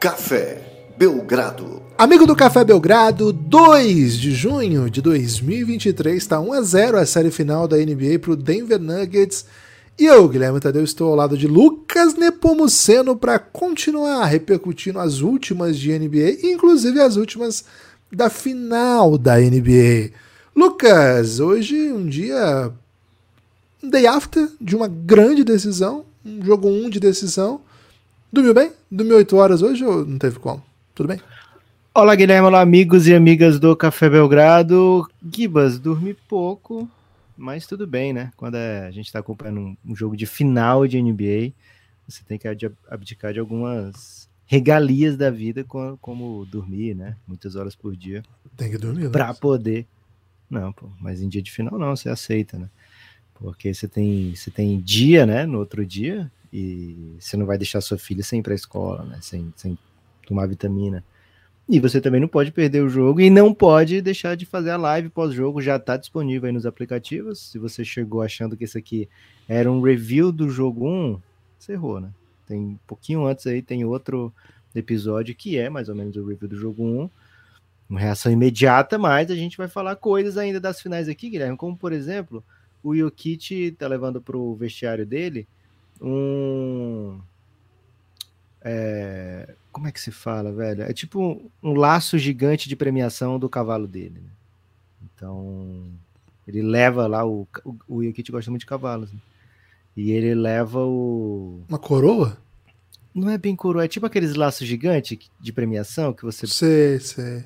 Café Belgrado. Amigo do Café Belgrado, 2 de junho de 2023, está 1 a 0 a série final da NBA para o Denver Nuggets. E eu, Guilherme Tadeu, estou ao lado de Lucas Nepomuceno para continuar repercutindo as últimas de NBA, inclusive as últimas da final da NBA. Lucas, hoje um dia um day after de uma grande decisão, um jogo 1 um de decisão. Dormiu bem? Dormiu 8 horas hoje ou não teve como? Tudo bem? Olá, Guilherme. Olá, amigos e amigas do Café Belgrado. Gibas, dormi pouco, mas tudo bem, né? Quando é, a gente está acompanhando um, um, jogo de final de NBA, você tem que abdicar de algumas regalias da vida, como, dormir, né? Muitas horas por dia. Tem que dormir, né? Para poder. Não, pô, mas em dia de final não, você aceita, né? Porque você tem, você tem dia, né? No outro dia, e você não vai deixar sua filha sem ir para a escola, né? Sem, sem tomar vitamina. E você também não pode perder o jogo e não pode deixar de fazer a live pós-jogo, já está disponível aí nos aplicativos. Se você chegou achando que esse aqui era um review do jogo 1, você errou, né? Tem um pouquinho antes aí, tem outro episódio que é mais ou menos o review do jogo 1. Uma reação imediata, mas a gente vai falar coisas ainda das finais aqui, Guilherme, como por exemplo, o Jokic tá levando para o vestiário dele um. É, como é que se fala, velho? É tipo um, um laço gigante de premiação do cavalo dele. Né? Então, ele leva lá o. O, o gosta muito de cavalos. Né? E ele leva o. Uma coroa? Não é bem coroa, é tipo aqueles laços gigantes de premiação que você. Sei, sei.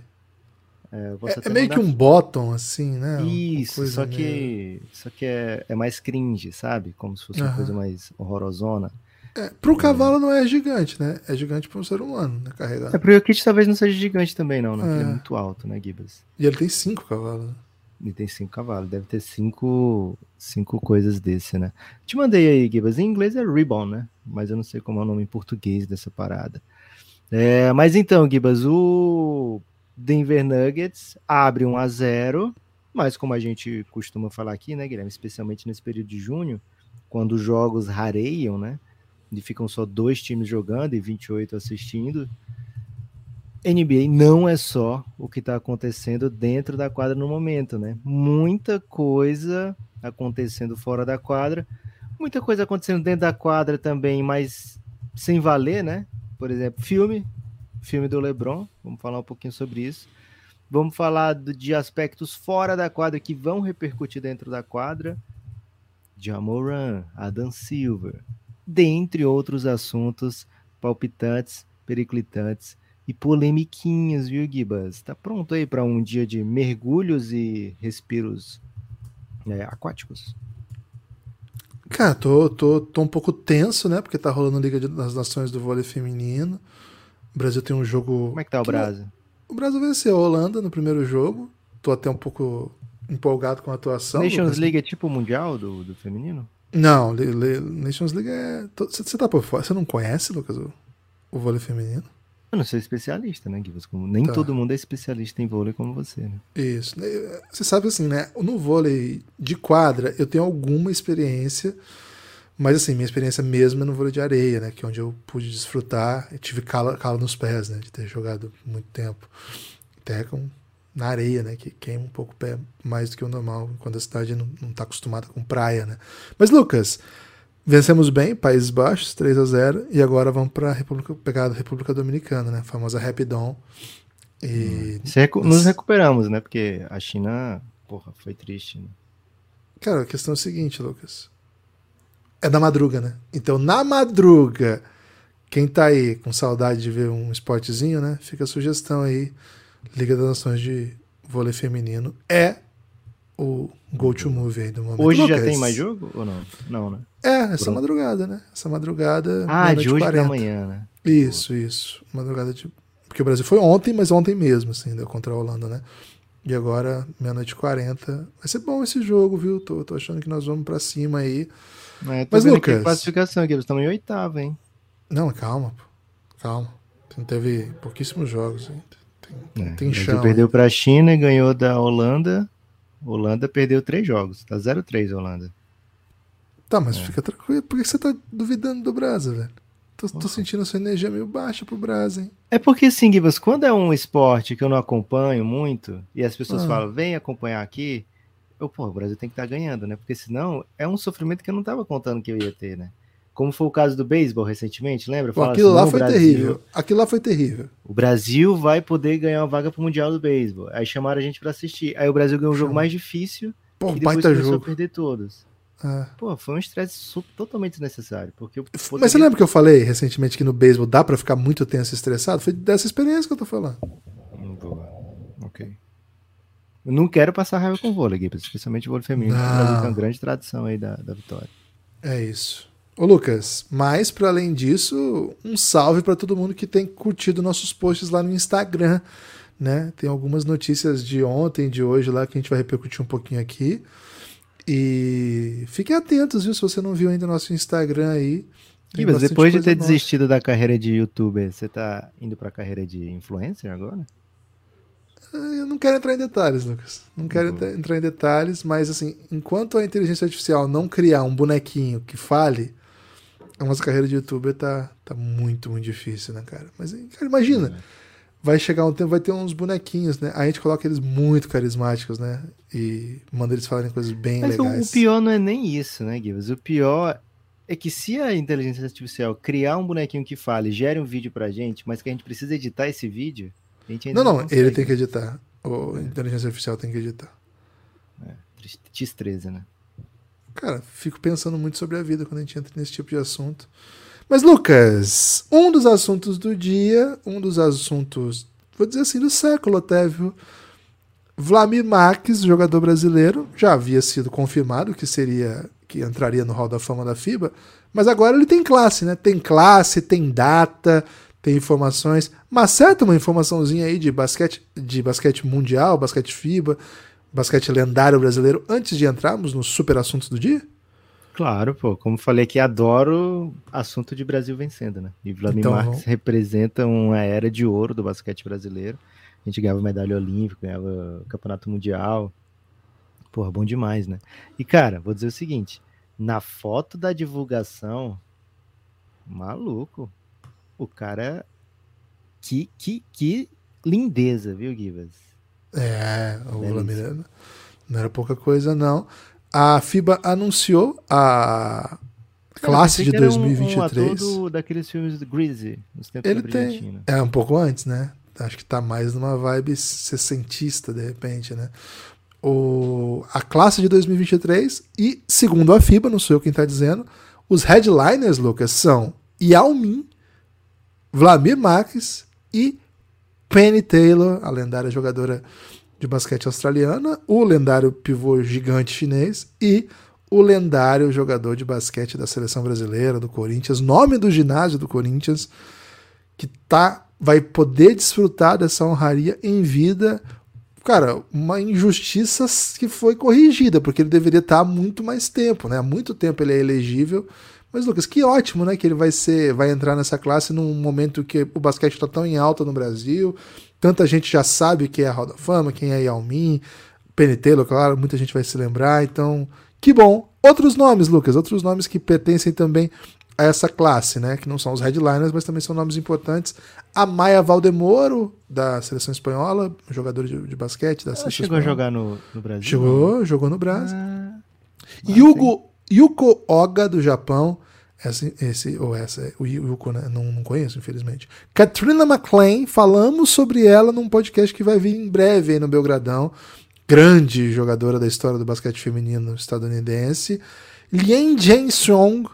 É, é, é meio que um bottom, assim, né? Isso, só que, meio... só que é, é mais cringe, sabe? Como se fosse uhum. uma coisa mais horrorosona. É, pro cavalo não é gigante, né? É gigante para um ser humano, né? Carregar. É, pro Yokit talvez não seja gigante também, não, né? É. Ele é muito alto, né, Gibas? E ele tem cinco cavalos. Ele tem cinco cavalos, deve ter cinco, cinco coisas desse, né? Te mandei aí, Gibas. Em inglês é ribbon, né? Mas eu não sei como é o nome em português dessa parada. É, mas então, Gibas, o Denver Nuggets abre 1 a 0 mas como a gente costuma falar aqui, né, Guilherme? Especialmente nesse período de junho, quando os jogos rareiam, né? e ficam só dois times jogando e 28 assistindo. NBA não é só o que está acontecendo dentro da quadra no momento, né? Muita coisa acontecendo fora da quadra, muita coisa acontecendo dentro da quadra também, mas sem valer, né? Por exemplo, filme, filme do LeBron, vamos falar um pouquinho sobre isso. Vamos falar de aspectos fora da quadra que vão repercutir dentro da quadra. Jamoran, Adam Silver, dentre outros assuntos palpitantes, periclitantes e polemiquinhas, viu, Gibas? Tá pronto aí para um dia de mergulhos e respiros é, aquáticos? Cara, tô, tô, tô um pouco tenso, né? Porque tá rolando a Liga das Nações do vôlei feminino. O Brasil tem um jogo. Como é que tá o Brasil? O Brasil venceu a Holanda no primeiro jogo. Tô até um pouco empolgado com a atuação. Nations League é tipo o Mundial do, do feminino? Não, Le, Le, Nations League é. Você tá por fora. Você não conhece, Lucas, o, o vôlei feminino? Eu não sou especialista, né, Guilherme? Como nem tá. todo mundo é especialista em vôlei como você, né? Isso. Você sabe assim, né? No vôlei de quadra, eu tenho alguma experiência, mas assim, minha experiência mesmo é no vôlei de areia, né? Que é onde eu pude desfrutar. Eu tive cala, cala nos pés, né? De ter jogado muito tempo. Até com na areia, né? Que queima um pouco o pé mais do que o normal, quando a cidade não, está acostumada com praia, né? Mas, Lucas, vencemos bem, Países Baixos, 3 a 0 e agora vamos para República, pegar a República Dominicana, né? A famosa Rapidon. E... Recu nos recuperamos, né? Porque a China, porra, foi triste, né? Cara, a questão é a seguinte, Lucas. É da madruga, né? Então, na madruga, quem tá aí com saudade de ver um esportezinho, né? Fica a sugestão aí Liga das Nações de vôlei feminino é o go-to-movie aí do momento. Hoje Lucas. já tem mais jogo ou não? Não, né? É, essa Pronto. madrugada, né? Essa madrugada. Ah, de hoje 40. da manhã, né? Isso, isso. Madrugada de. Porque o Brasil foi ontem, mas ontem mesmo, assim, deu contra a Holanda, né? E agora, meia-noite e 40. Vai ser bom esse jogo, viu? Tô, tô achando que nós vamos pra cima aí. É, mas, Lucas. classificação aqui, eles estão em oitavo, hein? Não, calma, pô. Calma. Não teve pouquíssimos jogos ainda. Tem, é, tem chão. perdeu para a China e ganhou da Holanda. Holanda perdeu três jogos. Tá 0-3 Holanda. Tá, mas é. fica tranquilo. Por que você tá duvidando do Brasil, velho? Tô, tô sentindo essa energia meio baixa pro Brasil, hein? É porque, assim, Gibas, quando é um esporte que eu não acompanho muito, e as pessoas Ah. falam, vem acompanhar aqui, eu, pô, o Brasil tem que estar ganhando, né? Porque senão é um sofrimento que eu não tava contando que eu ia ter, né? Como foi o caso do beisebol recentemente, lembra? Pô, aquilo assim, lá o foi Brasil- terrível. Aquilo lá foi terrível. O Brasil vai poder ganhar uma vaga pro Mundial do Beisebol. Aí chamaram a gente pra assistir. Aí o Brasil ganhou o jogo mais difícil Pô, e depois começou jogo. a perder todos. É. Pô, foi um estresse totalmente desnecessário. Porque eu Mas você poderia- lembra que eu falei recentemente que no beisebol dá pra ficar muito tenso e estressado? Foi dessa experiência que eu tô falando. Boa. Ok. Não quero passar raiva com vôlei, Gui, especialmente vôlei feminino. que O Não. tem uma grande tradição aí da, da vitória. É isso. Ô Lucas, mas para além disso, um salve para todo mundo que tem curtido nossos posts lá no Instagram, né? Tem algumas notícias de ontem, de hoje lá que a gente vai repercutir um pouquinho aqui. E fiquem atentos, viu? Se você não viu ainda nosso Instagram aí. Gui, mas depois de ter nossa. desistido da carreira de youtuber, você tá indo pra carreira de influencer agora? Eu não quero entrar em detalhes, Lucas. Não quero Uhum. entrar- em detalhes, mas assim, enquanto a inteligência artificial não criar um bonequinho que fale, a nossa carreira de youtuber tá, tá muito, muito difícil, né, cara? Mas, cara, imagina, vai chegar um tempo, vai ter uns bonequinhos, né? A gente coloca eles muito carismáticos, né? E manda eles falarem coisas bem Mas o, legais. o pior não é nem isso, né, Gibbs? O pior é que se a inteligência artificial criar um bonequinho que fale, gere um vídeo pra gente, mas que a gente precisa editar esse vídeo, Não, não, consegue. ele tem que editar. O a inteligência artificial tem que editar. X13, né? Cara, fico pensando muito sobre a vida quando a gente entra nesse tipo de assunto. Mas, Lucas, um dos assuntos do dia, um dos assuntos, vou dizer assim, do século até, viu? Vlamir Marques, jogador brasileiro, já havia sido confirmado que seria que entraria no Hall da Fama da FIBA, mas agora ele tem classe, né? Tem classe, tem data, tem informações. Mas certo uma informaçãozinha aí de basquete, de basquete mundial, basquete FIBA, basquete lendário brasileiro antes de entrarmos nos super assuntos do dia? Claro, pô. Como falei aqui, adoro assunto de Brasil vencendo, né? E Vladimir Então, Marques representa uma era de ouro do basquete brasileiro. A gente ganhava medalha olímpica, ganhava campeonato mundial. Porra, bom demais, né? E, cara, vou dizer o seguinte: na foto da divulgação, maluco, o cara. Que, que, que lindeza, viu, Gibas? É, o. Vladimir não era pouca coisa, não. A FIBA anunciou a classe de que era um- Um, 2023. do- daqueles filmes do Greasy, nos tempos Ele da tem. É um pouco antes, né? Acho que tá mais numa vibe sessentista, de repente, né? O, a classe de 2023 e, segundo a FIBA, não sou eu quem tá dizendo, os headliners, Lucas, são Yao Min, Vladimir Marques e Penny Taylor, a lendária jogadora de basquete australiana, o lendário pivô gigante chinês e o lendário jogador de basquete da seleção brasileira, do Corinthians, nome do ginásio do Corinthians, que tá, vai poder desfrutar dessa honraria em vida. Cara, uma injustiça que foi corrigida, porque ele deveria estar há muito mais tempo, né? Há muito tempo ele é elegível. Mas, Lucas, que ótimo, né? Que ele vai ser, vai entrar nessa classe num momento que o basquete está tão em alta no Brasil. Tanta gente já sabe quem é a Hall da Fama, quem é Yao Min, Penny Taylor, claro, muita gente vai se lembrar. Então, que bom. Outros nomes, Lucas, outros nomes que pertencem também a essa classe, né? Que não são os headliners, mas também são nomes importantes. A Maia Valdemoro, da seleção espanhola, jogador de, de basquete da Ela seleção chegou a espanhola. jogar no, no Brasil? Chegou, jogou no Brasil. Ah, Yugo, Yuko Oga, do Japão. Esse, esse, ou essa, o Yuko, né? Não, não conheço, infelizmente. Katrina McLean, falamos sobre ela num podcast que vai vir em breve aí no Belgradão. Grande jogadora da história do basquete feminino estadunidense. Lien Jae-song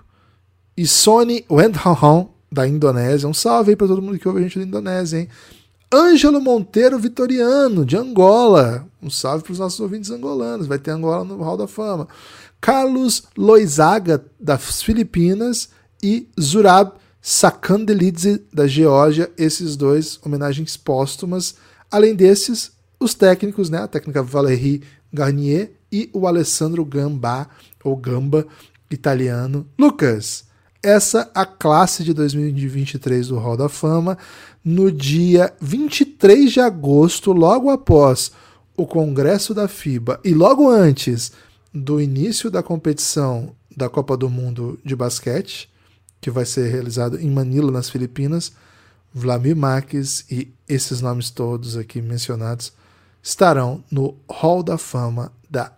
e Sony Wendhahan, da Indonésia. Um salve aí pra todo mundo que ouve a gente da Indonésia, hein? Ângelo Monteiro Vitoriano, de Angola. Um salve para os nossos ouvintes angolanos. Vai ter Angola no Hall da Fama. Carlos Loizaga, das Filipinas. E Zurab Sakandelidze, da Geórgia. Esses dois homenagens póstumas. Além desses, os técnicos, né? A técnica Valérie Garnier e o Alessandro Gamba, ou Gamba, italiano. Lucas, essa a classe de 2023 do Hall da Fama, no dia 23 de agosto, logo após o Congresso da FIBA e logo antes do início da competição da Copa do Mundo de basquete, que vai ser realizado em Manila, nas Filipinas. Vladimir Marques e esses nomes todos aqui mencionados estarão no Hall da Fama da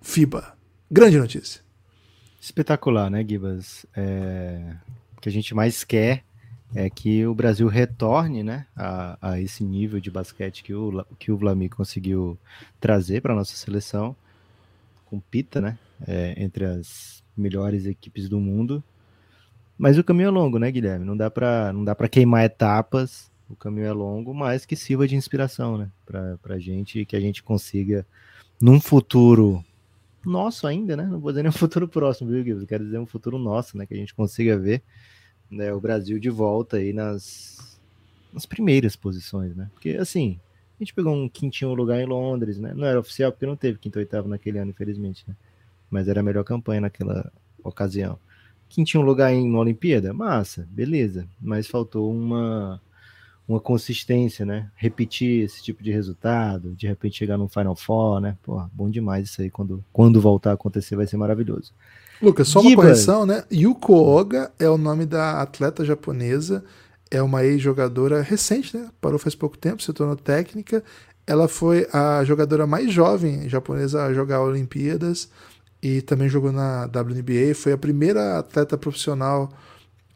FIBA. Grande notícia. Espetacular, né, Gibas? É... O que a gente mais quer é que o Brasil retorne né, a, a esse nível de basquete que o, que o Vladimir conseguiu trazer para a nossa seleção. Compita né, é, entre as melhores equipes do mundo. Mas o caminho é longo, né, Guilherme? Não dá para não dá para queimar etapas. O caminho é longo, mas que sirva de inspiração, né, para gente que a gente consiga num futuro nosso ainda, né? Não vou dizer nem um futuro próximo, viu, Guilherme? Quero dizer um futuro nosso, né, que a gente consiga ver né, o Brasil de volta aí nas, nas primeiras posições, né? Porque assim, a gente pegou um quintinho lugar em Londres, né? Não era oficial porque não teve quinto oitavo naquele ano, infelizmente, né? Mas era a melhor campanha naquela ocasião. Quintinho lugar em Olimpíada, massa, beleza. Mas faltou uma uma consistência, né? Repetir esse tipo de resultado, de repente chegar no Final Four, né? Pô, bom demais isso aí. Quando, quando voltar a acontecer, vai ser maravilhoso. Lucas, só uma correção, né? Yuko Oga é o nome da atleta japonesa, é uma ex-jogadora recente, né? Parou faz pouco tempo, se tornou técnica. Ela foi a jogadora mais jovem japonesa a jogar Olimpíadas e também jogou na WNBA. Foi a primeira atleta profissional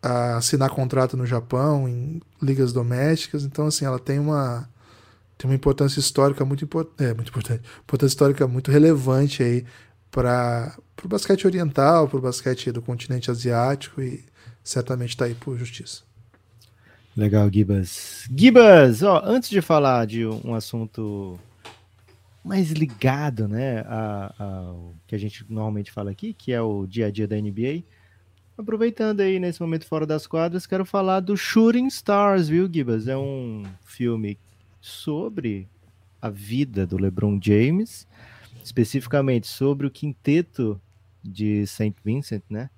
a assinar contrato no Japão, em ligas domésticas. Então, assim, ela tem uma, tem uma importância histórica muito, import é, muito importante, importância histórica muito relevante aí para o basquete oriental, para o basquete do continente asiático e certamente está aí por justiça. Legal, Gibas. Gibas, ó, antes de falar de um assunto mais ligado, né, ao que a gente normalmente fala aqui, que é o dia a dia da NBA, aproveitando aí nesse momento fora das quadras, quero falar do Shooting Stars, viu, Gibas? É um filme sobre a vida do LeBron James especificamente sobre o quinteto de St. Vincent, né?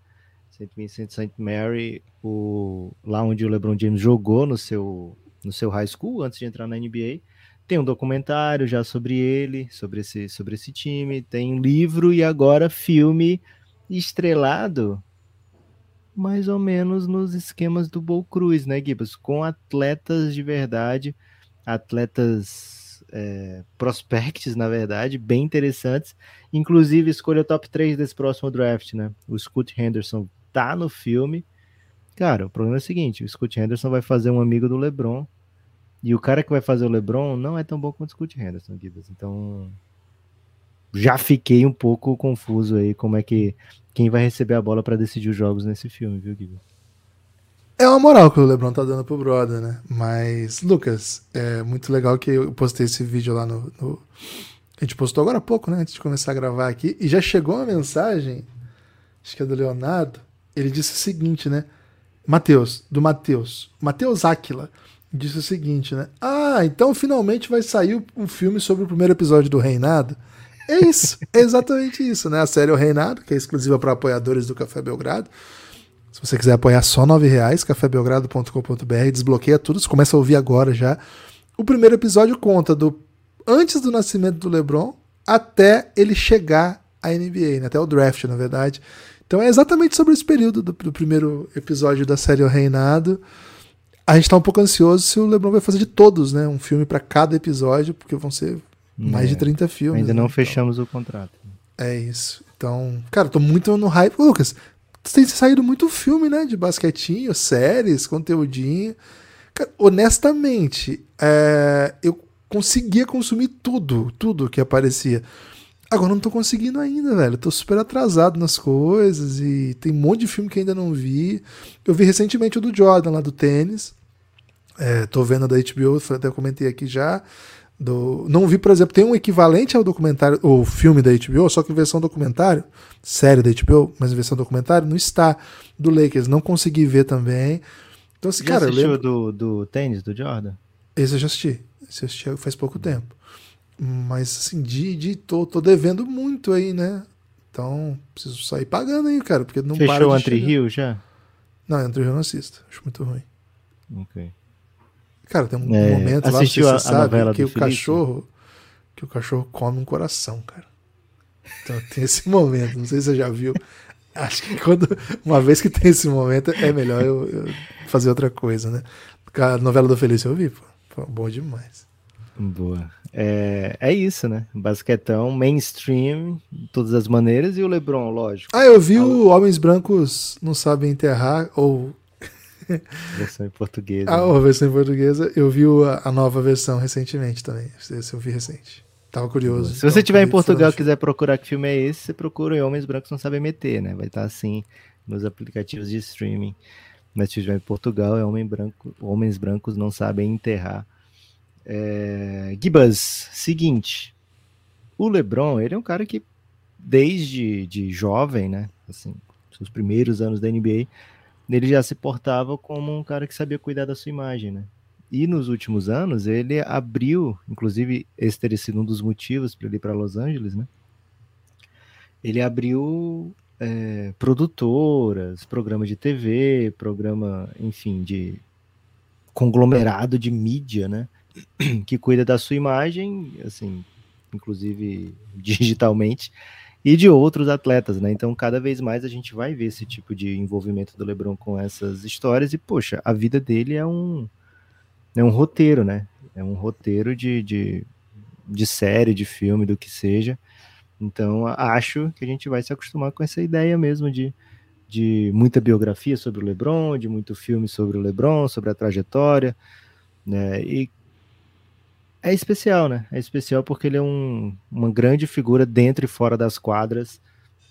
St. Vincent St. Mary, o, lá onde o LeBron James jogou no seu, no seu high school antes de entrar na NBA. Tem um documentário já sobre ele, sobre esse, sobre esse time, tem um livro e agora filme estrelado mais ou menos nos esquemas do Bull Cruz, né, Gibbs? Com atletas de verdade, atletas é, prospects, na verdade, bem interessantes. Inclusive, escolha o top 3 desse próximo draft, né? O Scott Henderson tá no filme. Cara, o problema é o seguinte: o Scott Henderson vai fazer um amigo do LeBron. E o cara que vai fazer o LeBron não é tão bom quanto o Scott Henderson, Gibbs. Então, já fiquei um pouco confuso aí como é que quem vai receber a bola para decidir os jogos nesse filme, viu, Gibbs? É uma moral que o LeBron tá dando pro brother, né? Mas, Lucas, é muito legal que eu postei esse vídeo lá no, no, A gente postou agora há pouco, né? Antes de começar a gravar aqui. E já chegou uma mensagem, acho que é do Leonardo. Ele disse o seguinte, né? Matheus, do Matheus. Matheus Áquila disse o seguinte, né? Ah, então finalmente vai sair um filme sobre o primeiro episódio do Reinado. É isso, é exatamente isso, né? A série O Reinado, que é exclusiva para apoiadores do Café Belgrado. Se você quiser apoiar só R$ reais, cafébelgrado.com.br, desbloqueia tudo, você começa a ouvir agora já. O primeiro episódio conta do antes do nascimento do LeBron até ele chegar à NBA, né? até o draft, na verdade. Então é exatamente sobre esse período do, do primeiro episódio da série O Reinado. A gente está um pouco ansioso se o LeBron vai fazer de todos, né? Um filme para cada episódio, porque vão ser mais é, de 30 filmes. Ainda não né? fechamos então, o contrato. É isso. Então, cara, tô muito no hype. Lucas, tem saído muito filme, né? De basquetinho, séries, conteúdinho. Cara, honestamente, é, eu conseguia consumir tudo, tudo que aparecia. Agora não tô conseguindo ainda, velho. Tô super atrasado nas coisas e tem um monte de filme que ainda não vi. Eu vi recentemente o do Jordan lá do tênis. É, tô vendo da HBO, até comentei aqui já. Do, não vi, por exemplo, tem um equivalente ao documentário, ou filme da HBO, só que em versão documentário, série da HBO, mas em versão documentário, não está do Lakers. Não consegui ver também. Então, assim, já cara. assistiu lembro... do, do tênis do Jordan? Esse eu já assisti. Esse eu assisti faz pouco tempo. Mas, assim, de, de tô, tô devendo muito aí, né? Então, preciso sair pagando aí, cara, porque não Fechou para o Entre Rio já? Não, Entre Rio eu não assisto. Acho muito ruim. Ok. Cara, tem um é, momento lá, você a, sabe, que o Felipe? cachorro que o cachorro come um coração, cara. Então tem esse momento, não sei se você já viu. Acho que quando, uma vez que tem esse momento, é melhor eu, eu fazer outra coisa, né? A novela do Felício eu vi, pô. pô bom demais. Boa. É, é isso, né? Basquetão, mainstream, de todas as maneiras, e o Lebron, lógico. Ah, eu vi o Homens Brancos Não Sabem Enterrar, ou. versão em português. Ah, né? a versão em portuguesa. Eu vi a, nova versão recentemente também. Esse eu vi recente. Tava curioso. Se você estiver em Portugal e quiser procurar que filme é esse, você procura Homens Brancos Não Sabem Meter, né? Vai estar assim nos aplicativos de streaming. Mas se estiver em Portugal, é Homem Branco, Homens Brancos Não Sabem Enterrar. É... Gibas, seguinte. O LeBron, ele é um cara que, desde de jovem, né? Assim, seus primeiros anos da NBA, ele já se portava como um cara que sabia cuidar da sua imagem, né? E nos últimos anos ele abriu, inclusive esse teria sido um dos motivos para ele ir para Los Angeles, né? Ele abriu é, produtoras, programa de TV, programa, enfim, de conglomerado de mídia, né? Que cuida da sua imagem, assim, inclusive digitalmente, e de outros atletas, né? Então, cada vez mais a gente vai ver esse tipo de envolvimento do LeBron com essas histórias e, poxa, a vida dele é um é um roteiro, né? É um roteiro de, de, de série, de filme, do que seja. Então, acho que a gente vai se acostumar com essa ideia mesmo de, de muita biografia sobre o LeBron, de muito filme sobre o LeBron, sobre a trajetória, né? E é especial, né? É especial porque ele é um, uma grande figura dentro e fora das quadras,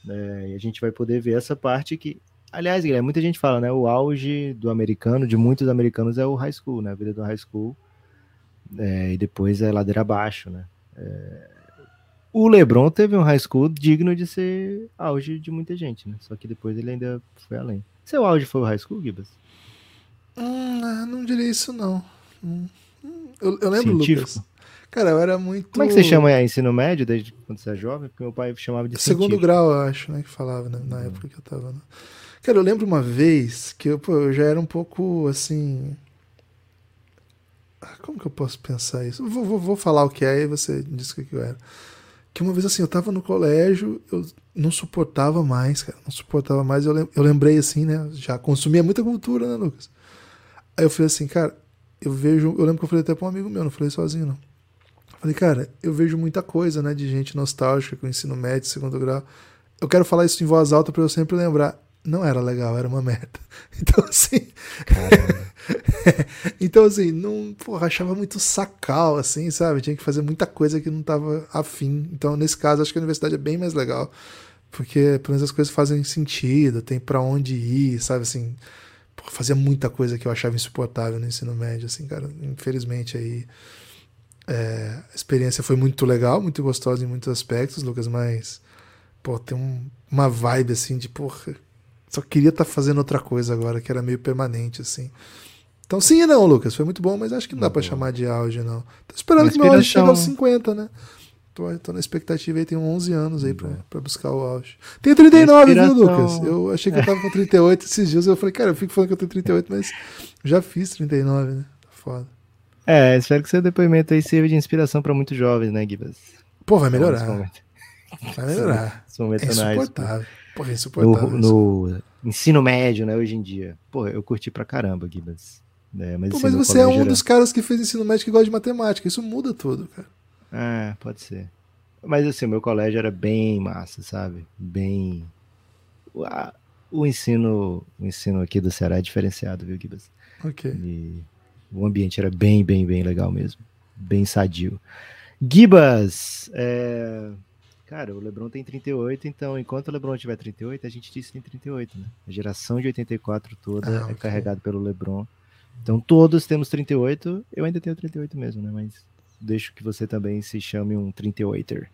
né? E a gente vai poder ver essa parte que Aliás, Guilherme, muita gente fala, né? O auge do americano, de muitos americanos, é o high school, né? A vida do high school. É, e depois é ladeira abaixo, né? É... O LeBron teve um high school digno de ser auge de muita gente, né? Só que depois ele ainda foi além. Seu auge foi o high school, Gibas? Hum, não diria isso, não. Hum, eu, eu lembro, científico? Lucas. Cara, eu era muito. Como é que você chama aí, ensino médio desde quando você é jovem? Porque meu pai chamava de Segundo científico. grau, eu acho, né? Que falava, né, na hum. época que eu tava. Né? Cara, eu lembro uma vez que eu, pô, eu já era um pouco assim. Ah, como que eu posso pensar isso? Vou, vou, vou falar o que é e você diz o que eu era. Que uma vez assim, eu tava no colégio, eu não suportava mais, cara. Não suportava mais. Eu, lem eu lembrei assim, né? Já consumia muita cultura, né, Lucas? Aí eu falei assim, cara, eu vejo. Eu lembro que eu falei até pra um amigo meu, não falei sozinho, não. Eu falei, cara, eu vejo muita coisa, né, de gente nostálgica com ensino médio, segundo grau. Eu quero falar isso em voz alta para eu sempre lembrar não era legal, era uma merda. Então, assim. então, assim, não. Porra, achava muito sacal, assim, sabe? Tinha que fazer muita coisa que não tava afim. Então, nesse caso, acho que a universidade é bem mais legal. Porque, pelo menos, as coisas fazem sentido, tem para onde ir, sabe? Assim. Porra, fazia muita coisa que eu achava insuportável no ensino médio, assim, cara. Infelizmente, aí. É, a experiência foi muito legal, muito gostosa em muitos aspectos, Lucas, mas. Pô, tem um, uma vibe, assim, de, porra só queria estar tá fazendo outra coisa agora, que era meio permanente, assim. Então, sim e não, Lucas. Foi muito bom, mas acho que não dá para chamar de auge, não. Tô esperando que meu auge chegue aos 50, né? Tô, tô na expectativa aí, tenho 11 anos aí pra, pra buscar o auge. Tenho 39, viu, Lucas? Eu achei que eu tava com 38 esses dias. Eu falei, cara, eu fico falando que eu tenho 38, mas já fiz 39, né? Tá foda. É, espero que seu depoimento aí sirva de inspiração para muitos jovens, né, Gibas? Pô, vai melhorar. Vai melhorar. Esse momento é insuportável. Porra, insuportável. No, no, ensino médio, né, hoje em dia. Pô, eu curti pra caramba, Gibas. É, mas, Pô, mas você é um era... dos caras que fez ensino médio que gosta de matemática. Isso muda tudo, cara. É, pode ser. Mas assim, o meu colégio era bem massa, sabe? Bem. O, ensino o ensino aqui do Ceará é diferenciado, viu, Gibas? Ok. E o ambiente era bem, bem, bem legal mesmo. Bem sadio. Gibas, é... Cara, o LeBron tem 38, então enquanto o LeBron tiver 38, a gente disse que tem 38, né? A geração de 84 toda ah, é okay. carregada pelo LeBron. Então todos temos 38, eu ainda tenho 38 mesmo, né? Mas deixo que você também se chame um 38er.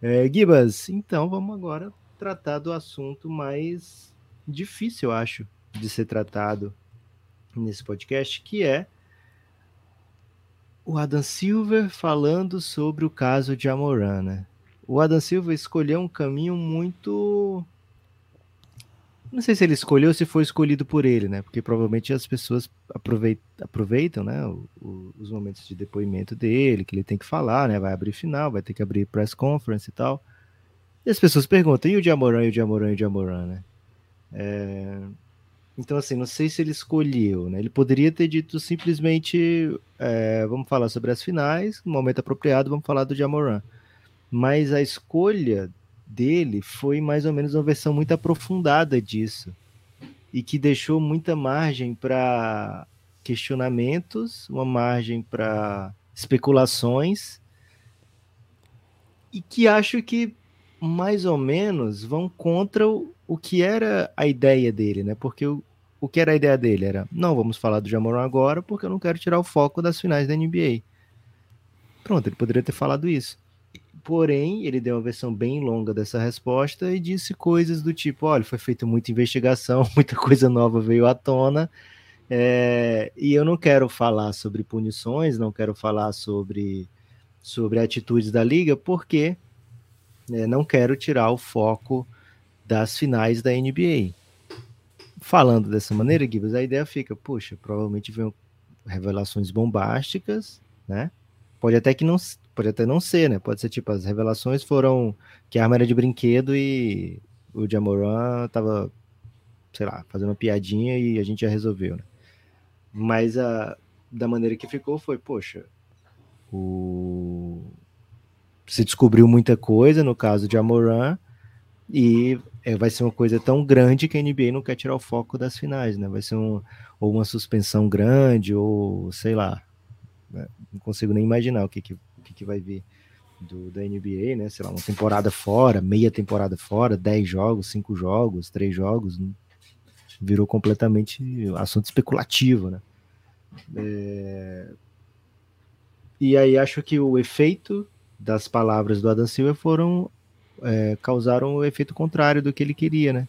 É, Gibas, então vamos agora tratar do assunto mais difícil, eu acho, de ser tratado nesse podcast, que é o Adam Silver falando sobre o caso de Amoran, né? o Adam Silva escolheu um caminho muito. Não sei se ele escolheu ou se foi escolhido por ele, né? Porque provavelmente as pessoas aproveitam, aproveitam né, o, o, os momentos de depoimento dele, que ele tem que falar, né? Vai abrir final, vai ter que abrir press conference e tal. E as pessoas perguntam, e o Jamoran, e o Jamoran, e o Jamoran, né? É... Então, assim, não sei se ele escolheu, né? Ele poderia ter dito simplesmente, é, vamos falar sobre as finais, no momento apropriado, vamos falar do Jamoran. Mas a escolha dele foi mais ou menos uma versão muito aprofundada disso e que deixou muita margem para questionamentos, uma margem para especulações e que acho que mais ou menos vão contra o, o que era a ideia dele, né? Porque o, o que era a ideia dele era, não vamos falar do Jamoran agora porque eu não quero tirar o foco das finais da NBA. Pronto, ele poderia ter falado isso. Porém, ele deu uma versão bem longa dessa resposta e disse coisas do tipo: olha, foi feita muita investigação, muita coisa nova veio à tona, é, e eu não quero falar sobre punições, não quero falar sobre, sobre atitudes da liga, porque né, não quero tirar o foco das finais da NBA. Falando dessa maneira, Gibbs, a ideia fica: puxa, provavelmente vem revelações bombásticas, né? Pode até que não pode até não ser, né? Pode ser tipo, as revelações foram que a arma era de brinquedo e o Jamoran tava, sei lá, fazendo uma piadinha e a gente já resolveu, né? Mas a, da maneira que ficou foi, poxa, o... se descobriu muita coisa no caso de Amoran e é, vai ser uma coisa tão grande que a NBA não quer tirar o foco das finais, né? Vai ser um, ou uma suspensão grande, ou sei lá. Né? Não consigo nem imaginar o que, que que, que vai vir do, da NBA, né? Sei lá, uma temporada fora, meia temporada fora, 10 jogos, 5 jogos, 3 jogos, né? virou completamente assunto especulativo, né? É... E aí acho que o efeito das palavras do Adam Silva foram é, causaram o efeito contrário do que ele queria, né?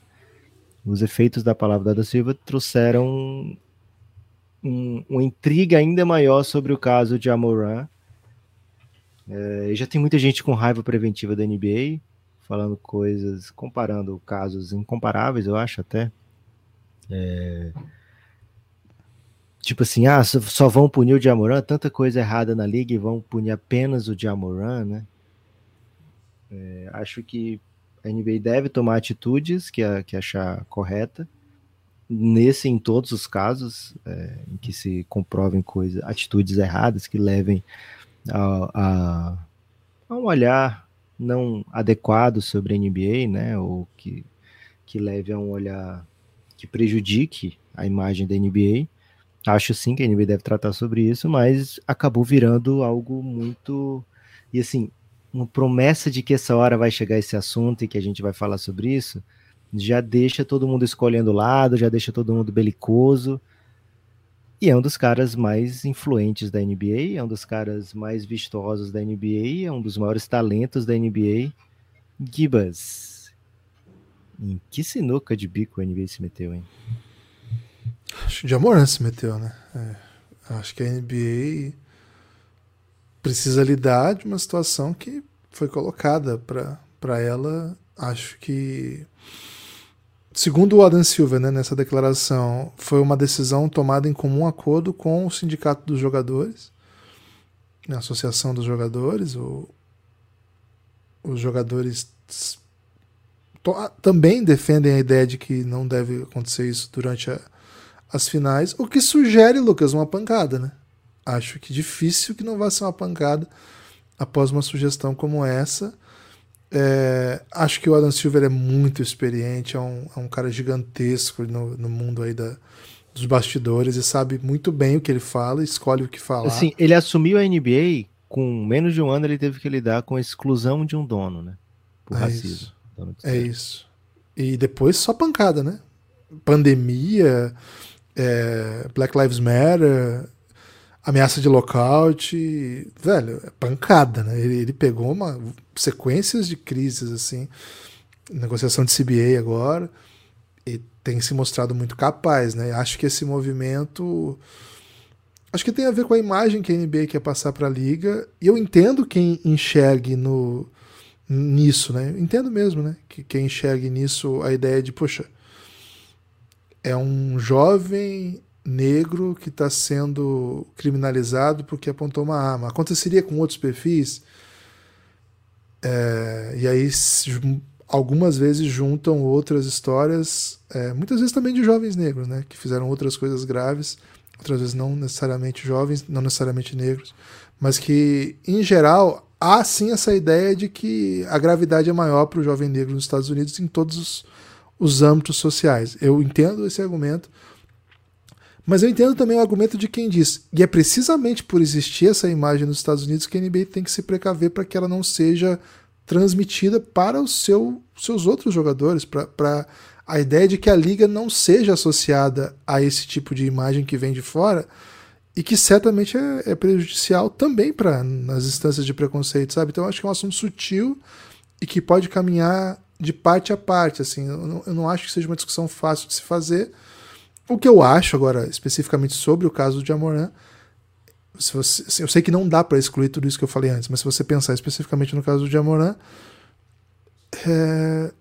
Os efeitos da palavra do Adam Silva trouxeram um, uma intriga ainda maior sobre o caso de Amoran é, já tem muita gente com raiva preventiva da NBA, falando coisas, comparando casos incomparáveis, eu acho até. É, tipo assim, ah, só vão punir o Jamoran, tanta coisa errada na liga e vão punir apenas o Jamoran, né? É, acho que a NBA deve tomar atitudes que, a, que achar correta, nesse em todos os casos é, em que se comprovem coisas, atitudes erradas que levem a, a, a um olhar não adequado sobre a NBA, né, ou que, que leve a um olhar que prejudique a imagem da NBA. Acho sim que a NBA deve tratar sobre isso, mas acabou virando algo muito. E assim, uma promessa de que essa hora vai chegar esse assunto e que a gente vai falar sobre isso, já deixa todo mundo escolhendo lado, já deixa todo mundo belicoso. E é um dos caras mais influentes da NBA, é um dos caras mais vistosos da NBA, é um dos maiores talentos da NBA. Gibas, em que sinuca de bico a NBA se meteu, hein? Acho que de Amoran se meteu, né? É, acho que a NBA precisa lidar de uma situação que foi colocada para ela. Acho que Segundo o Adam Silva, né, nessa declaração, foi uma decisão tomada em comum acordo com o Sindicato dos Jogadores, a Associação dos Jogadores. O, os jogadores também defendem a ideia de que não deve acontecer isso durante a, as finais, o que sugere, Lucas, uma pancada, né? Acho que difícil que não vá ser uma pancada após uma sugestão como essa. É, acho que o Adam Silver é muito experiente, é um, é um cara gigantesco no, no mundo aí da, dos bastidores e sabe muito bem o que ele fala, escolhe o que falar. Assim, ele assumiu a NBA com menos de um ano, ele teve que lidar com a exclusão de um dono, né? Por é racismo. Isso. É isso. E depois só pancada, né? Pandemia, é, Black Lives Matter, ameaça de lockout, velho, é pancada, né? Ele, ele, pegou uma sequências de crises assim, negociação de CBA agora, e tem se mostrado muito capaz, né? Acho que esse movimento acho que tem a ver com a imagem que a NBA quer passar para a liga, e eu entendo quem enxergue no nisso, né? Eu entendo mesmo, né? Que quem enxergue nisso a ideia de, poxa, é um jovem negro que está sendo criminalizado porque apontou uma arma. Aconteceria com outros perfis? É, e aí algumas vezes juntam outras histórias, é, muitas vezes também de jovens negros, né, que fizeram outras coisas graves, outras vezes não necessariamente jovens, não necessariamente negros, mas que em geral há sim essa ideia de que a gravidade é maior para o jovem negro nos Estados Unidos em todos os, os âmbitos sociais. Eu entendo esse argumento, mas eu entendo também o argumento de quem diz, e é precisamente por existir essa imagem nos Estados Unidos que a NBA tem que se precaver para que ela não seja transmitida para os seu, seus outros jogadores, para a ideia de que a liga não seja associada a esse tipo de imagem que vem de fora e que certamente é, é prejudicial também para nas instâncias de preconceito, sabe? Então acho que é um assunto sutil e que pode caminhar de parte a parte, assim. Eu não, eu não acho que seja uma discussão fácil de se fazer. O que eu acho agora, especificamente sobre o caso de Amoran, se você, eu sei que não dá para excluir tudo isso que eu falei antes, mas se você pensar especificamente no caso de Amoran, é,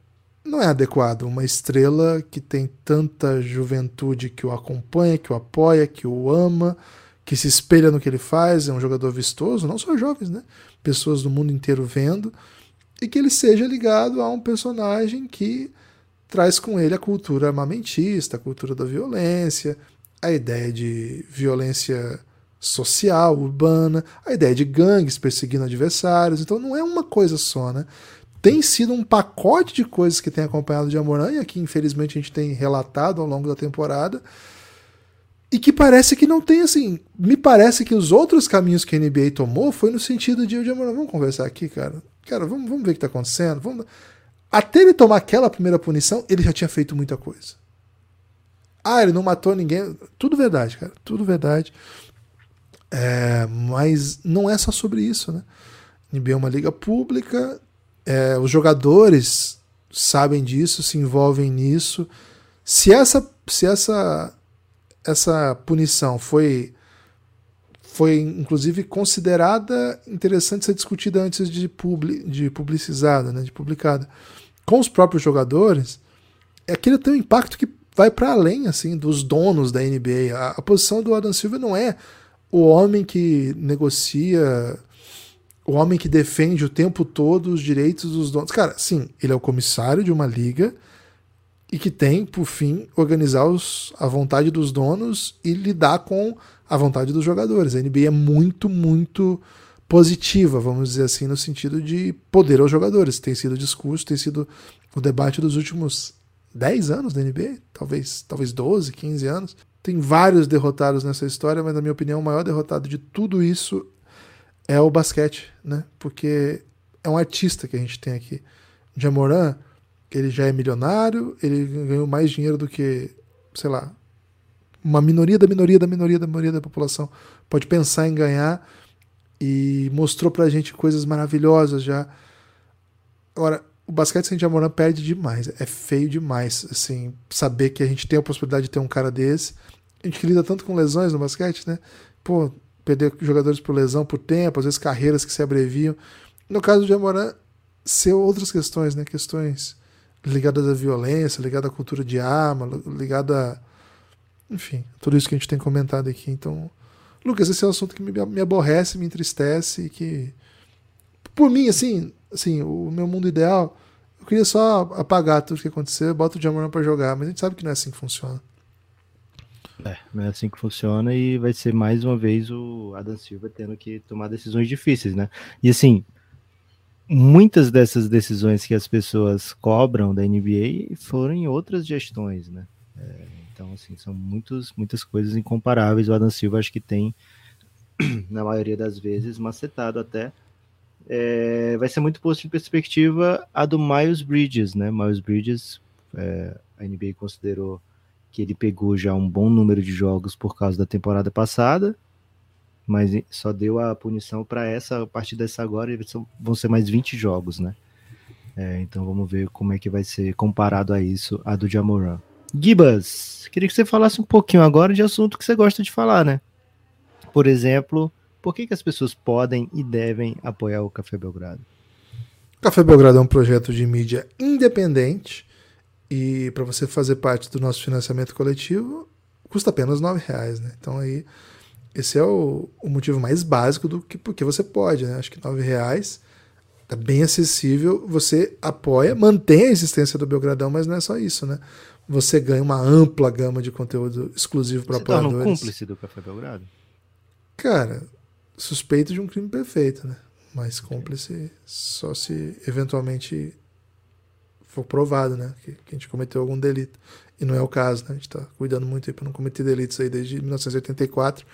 não é adequado uma estrela que tem tanta juventude que o acompanha, que o apoia, que o ama, que se espelha no que ele faz, é um jogador vistoso, não só jovens, né? Pessoas do mundo inteiro vendo, e que ele seja ligado a um personagem que traz com ele a cultura armamentista, a cultura da violência, a ideia de violência social, urbana, a ideia de gangues perseguindo adversários. Então não é uma coisa só, né? Tem sido um pacote de coisas que tem acompanhado de Amoran, e aqui infelizmente a gente tem relatado ao longo da temporada, e que parece que não tem assim. Me parece que os outros caminhos que a NBA tomou foi no sentido de, de Amoran, vamos conversar aqui, cara. Cara, vamos, vamos ver o que está acontecendo. Vamos... Até ele tomar aquela primeira punição, ele já tinha feito muita coisa. Ah, ele não matou ninguém. Tudo verdade, cara. Tudo verdade. É, mas não é só sobre isso, né? NBA é uma liga pública, é, os jogadores sabem disso, se envolvem nisso. Se essa, se essa essa punição foi foi inclusive considerada interessante ser discutida antes de, publi, de publicizada, né, de publicada, com os próprios jogadores, é aquele tem um impacto que vai para além assim dos donos da NBA. A, a, posição do Adam Silver não é o homem que negocia, o homem que defende o tempo todo os direitos dos donos. Cara, sim, ele é o comissário de uma liga e que tem, por fim, organizar os, a vontade dos donos e lidar com a vontade dos jogadores. A NBA é muito, muito positiva, vamos dizer assim, no sentido de poder aos jogadores. Tem sido o discurso, tem sido o debate dos últimos 10 anos da NBA, talvez, talvez 12, 15 anos. Tem vários derrotados nessa história, mas na minha opinião, o maior derrotado de tudo isso é o basquete, né? Porque é um artista que a gente tem aqui. Jamoran, ele já é milionário, ele ganhou mais dinheiro do que, sei lá, uma minoria da minoria da minoria da minoria da população pode pensar em ganhar e mostrou pra gente coisas maravilhosas já. Agora, o basquete sem Jamoran perde demais, é feio demais, assim, saber que a gente tem a possibilidade de ter um cara desse. A gente lida tanto com lesões no basquete, né? Pô, perder jogadores por lesão, por tempo, às vezes carreiras que se abreviam. No caso do Jamoran, ser outras questões, né? Questões ligadas à violência, ligada à cultura de arma, ligada a, enfim, tudo isso que a gente tem comentado aqui. Então, Lucas, esse é um assunto que me, me aborrece, me entristece e que por mim, assim, assim, o meu mundo ideal, eu queria só apagar tudo que aconteceu, bota o Jamoran para jogar, mas a gente sabe que não é assim que funciona. É, não é assim que funciona e vai ser mais uma vez o Adam Silva tendo que tomar decisões difíceis, né? E assim, muitas dessas decisões que as pessoas cobram da NBA foram em outras gestões, né? É, então, assim, são muitos, muitas coisas incomparáveis. O Adam Silva acho que tem, na maioria das vezes, macetado até. É, vai ser muito posto em perspectiva a do Miles Bridges, né? Miles Bridges, é, a NBA considerou que ele pegou já um bom número de jogos por causa da temporada passada, mas só deu a punição para essa, a partir dessa agora vão ser mais 20 jogos, né? É, então vamos ver como é que vai ser comparado a isso, a do Jamoran. Gibas, queria que você falasse um pouquinho agora de assunto que você gosta de falar, né? Por exemplo, por que, que as pessoas podem e devem apoiar o Café Belgrado? O Café Belgrado é um projeto de mídia independente e para você fazer parte do nosso financiamento coletivo custa apenas R$ reais, né? Então aí esse é o, o, motivo mais básico do que porque você pode, né? Acho que nove reais é bem acessível, você apoia, mantém a existência do Belgradão, mas não é só isso, né? Você ganha uma ampla gama de conteúdo exclusivo para apoiadores. Você um cúmplice do Café Belgrado? Cara, suspeito de um crime perfeito, né? Mas cúmplice só se eventualmente for provado, né? Que, que, a gente cometeu algum delito. E não é o caso, né? A gente tá cuidando muito aí pra não cometer delitos aí desde 1984.